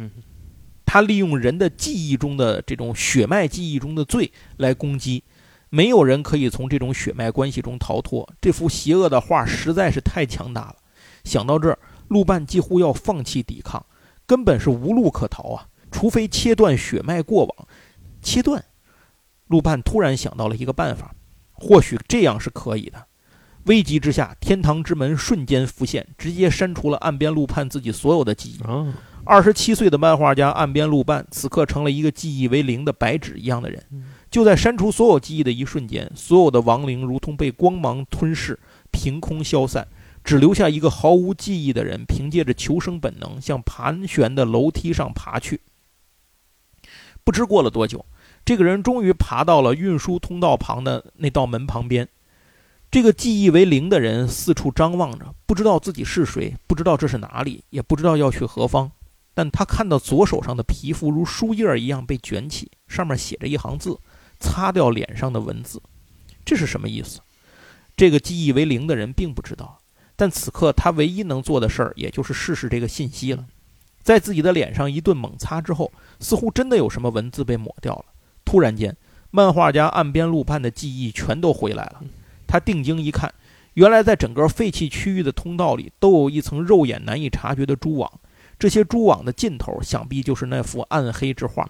他利用人的记忆中的这种血脉记忆中的罪来攻击。没有人可以从这种血脉关系中逃脱。这幅邪恶的画实在是太强大了。想到这儿，陆半几乎要放弃抵抗，根本是无路可逃啊！除非切断血脉过往。切断，陆半突然想到了一个办法，或许这样是可以的。危急之下，天堂之门瞬间浮现，直接删除了岸边陆半自己所有的记忆。二十七岁的漫画家岸边露半，此刻成了一个记忆为零的白纸一样的人。就在删除所有记忆的一瞬间，所有的亡灵如同被光芒吞噬，凭空消散，只留下一个毫无记忆的人，凭借着求生本能向盘旋的楼梯上爬去。不知过了多久。这个人终于爬到了运输通道旁的那道门旁边。这个记忆为零的人四处张望着，不知道自己是谁，不知道这是哪里，也不知道要去何方。但他看到左手上的皮肤如书页一样被卷起，上面写着一行字：“擦掉脸上的文字。”这是什么意思？这个记忆为零的人并不知道。但此刻他唯一能做的事儿，也就是试试这个信息了。在自己的脸上一顿猛擦之后，似乎真的有什么文字被抹掉了。突然间，漫画家岸边路畔的记忆全都回来了。他定睛一看，原来在整个废弃区域的通道里都有一层肉眼难以察觉的蛛网，这些蛛网的尽头想必就是那幅暗黑之画。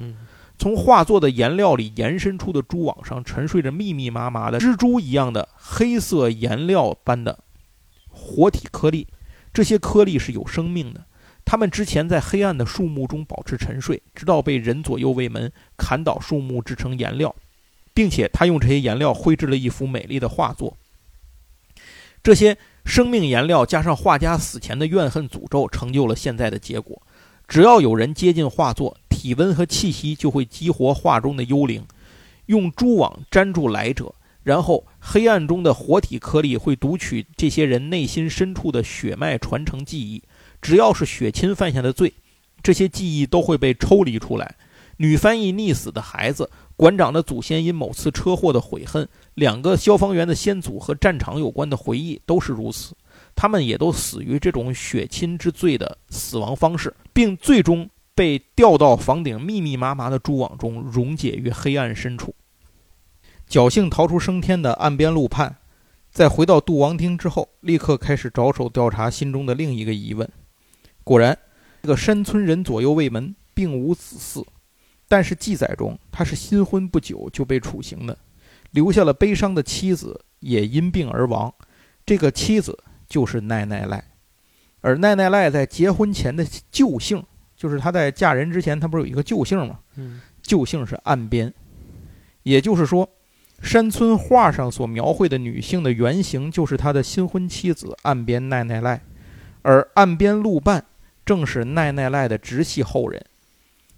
从画作的颜料里延伸出的蛛网上沉睡着密密麻麻的蜘蛛一样的黑色颜料般的活体颗粒，这些颗粒是有生命的。它们之前在黑暗的树木中保持沉睡，直到被人左右卫门砍倒树木制成颜料，并且他用这些颜料绘制了一幅美丽的画作。这些生命颜料加上画家死前的怨恨诅咒，成就了现在的结果。只要有人接近画作，体温和气息就会激活画中的幽灵，用蛛网粘住来者，然后黑暗中的活体颗粒会读取这些人内心深处的血脉传承记忆。只要是血亲犯下的罪，这些记忆都会被抽离出来。女翻译溺死的孩子，馆长的祖先因某次车祸的悔恨，两个消防员的先祖和战场有关的回忆都是如此。他们也都死于这种血亲之罪的死亡方式，并最终被吊到房顶密密麻麻的蛛网中，溶解于黑暗深处。侥幸逃出升天的岸边路盼，在回到杜王厅之后，立刻开始着手调查心中的另一个疑问。果然，这个山村人左右卫门并无子嗣，但是记载中他是新婚不久就被处刑的，留下了悲伤的妻子也因病而亡。这个妻子就是奈奈赖，而奈奈赖在结婚前的旧姓，就是她在嫁人之前，她不是有一个旧姓吗？嗯，旧姓是岸边，也就是说，山村画上所描绘的女性的原型就是他的新婚妻子岸边奈奈赖，而岸边露伴。正是奈奈赖的直系后人，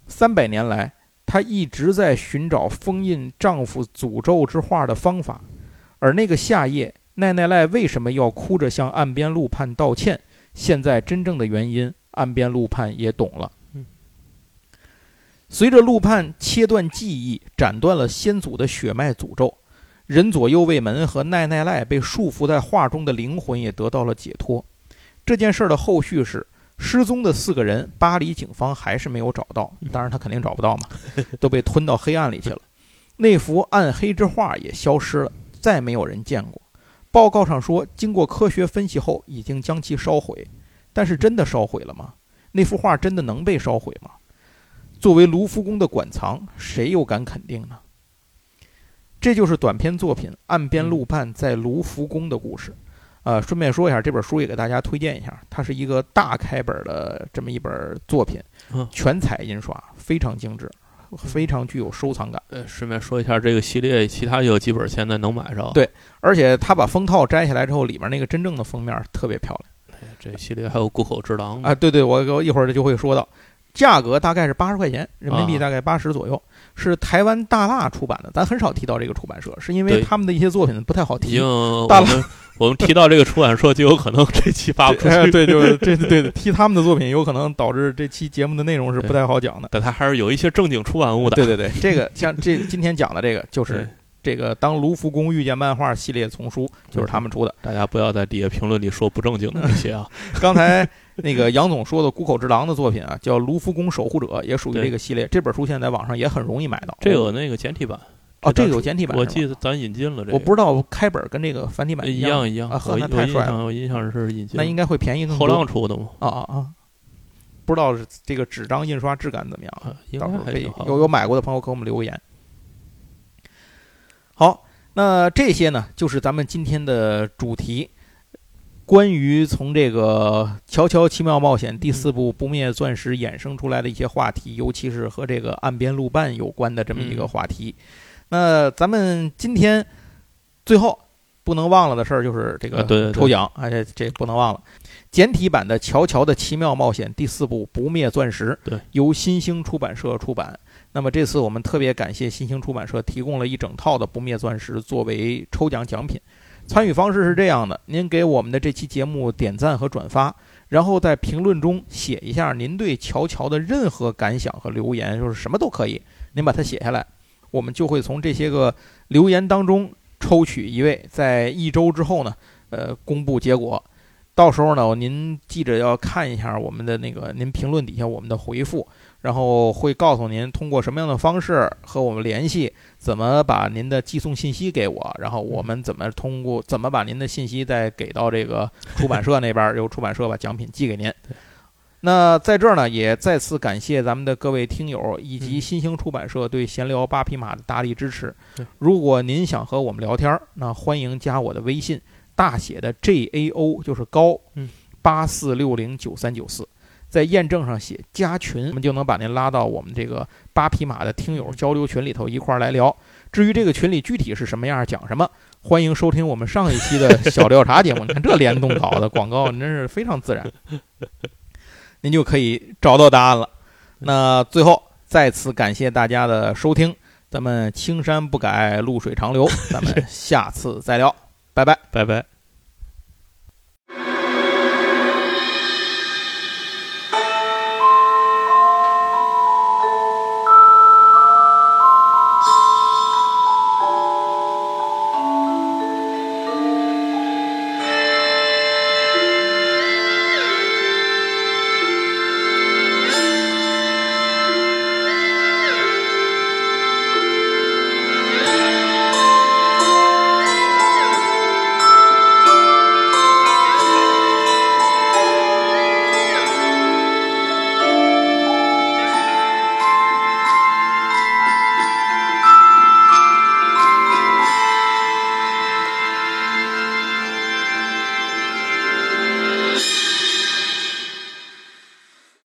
三百年来，她一直在寻找封印丈夫诅咒之画的方法。而那个夏夜，奈奈赖为什么要哭着向岸边路畔道歉？现在真正的原因，岸边路畔也懂了。随着路畔切断记忆，斩断了先祖的血脉诅咒，人左右卫门和奈奈赖被束缚在画中的灵魂也得到了解脱。这件事的后续是。失踪的四个人，巴黎警方还是没有找到。当然，他肯定找不到嘛，都被吞到黑暗里去了。那幅暗黑之画也消失了，再没有人见过。报告上说，经过科学分析后，已经将其烧毁。但是，真的烧毁了吗？那幅画真的能被烧毁吗？作为卢浮宫的馆藏，谁又敢肯定呢？这就是短篇作品《岸边路伴在卢浮宫》的故事。呃，顺便说一下，这本书也给大家推荐一下，它是一个大开本的这么一本作品，全彩印刷，非常精致，非常具有收藏感。呃，顺便说一下，这个系列其他有几本现在能买着。对，而且他把封套摘下来之后，里面那个真正的封面特别漂亮。这系列还有谷口之狼啊，对对，我我一会儿就会说到，价格大概是八十块钱人民币，大概八十左右。是台湾大蜡出版的，咱很少提到这个出版社，是因为他们的一些作品不太好提。大蜡，我们提到这个出版社，就有可能这期发不出去。对，就是 对对对，提他们的作品，有可能导致这期节目的内容是不太好讲的。但他还是有一些正经出版物的。对对对，这个像这今天讲的这个，就是这个《当卢浮宫遇见漫画》系列丛书，就是他们出的。大家不要在底下评论里说不正经的那些啊。刚才。那个杨总说的谷口之狼的作品啊，叫《卢浮宫守护者》，也属于这个系列。这本书现在在网上也很容易买到。这个那个简体版哦，这个有简体版。我记得咱引进了这个。我不知道开本跟这个繁体版一样一样啊。那太帅了，我印象是引进。那应该会便宜更多。后浪出的吗？啊啊啊！不知道这个纸张印刷质感怎么样啊？到时候可以有有买过的朋友给我们留个言。好，那这些呢，就是咱们今天的主题。关于从这个《乔乔奇妙冒险》第四部《不灭钻石》衍生出来的一些话题，尤其是和这个岸边路伴有关的这么一个话题，那咱们今天最后不能忘了的事儿就是这个抽奖，而且这不能忘了简体版的《乔乔的奇妙冒险》第四部《不灭钻石》，对，由新兴出版社出版。那么这次我们特别感谢新兴出版社提供了一整套的《不灭钻石》作为抽奖奖品。参与方式是这样的：您给我们的这期节目点赞和转发，然后在评论中写一下您对乔乔的任何感想和留言，就是什么都可以，您把它写下来，我们就会从这些个留言当中抽取一位，在一周之后呢，呃，公布结果。到时候呢，您记着要看一下我们的那个您评论底下我们的回复，然后会告诉您通过什么样的方式和我们联系，怎么把您的寄送信息给我，然后我们怎么通过怎么把您的信息再给到这个出版社那边，由出版社把奖品寄给您。那在这儿呢，也再次感谢咱们的各位听友以及新兴出版社对闲聊八匹马的大力支持。如果您想和我们聊天，那欢迎加我的微信，大写的 J A O 就是高，嗯，八四六零九三九四，在验证上写加群，我们就能把您拉到我们这个八匹马的听友交流群里头一块儿来聊。至于这个群里具体是什么样，讲什么，欢迎收听我们上一期的小调查节目。你看这联动搞的广告，真是非常自然。您就可以找到答案了。那最后再次感谢大家的收听，咱们青山不改，绿水长流，咱们下次再聊，拜拜，拜拜。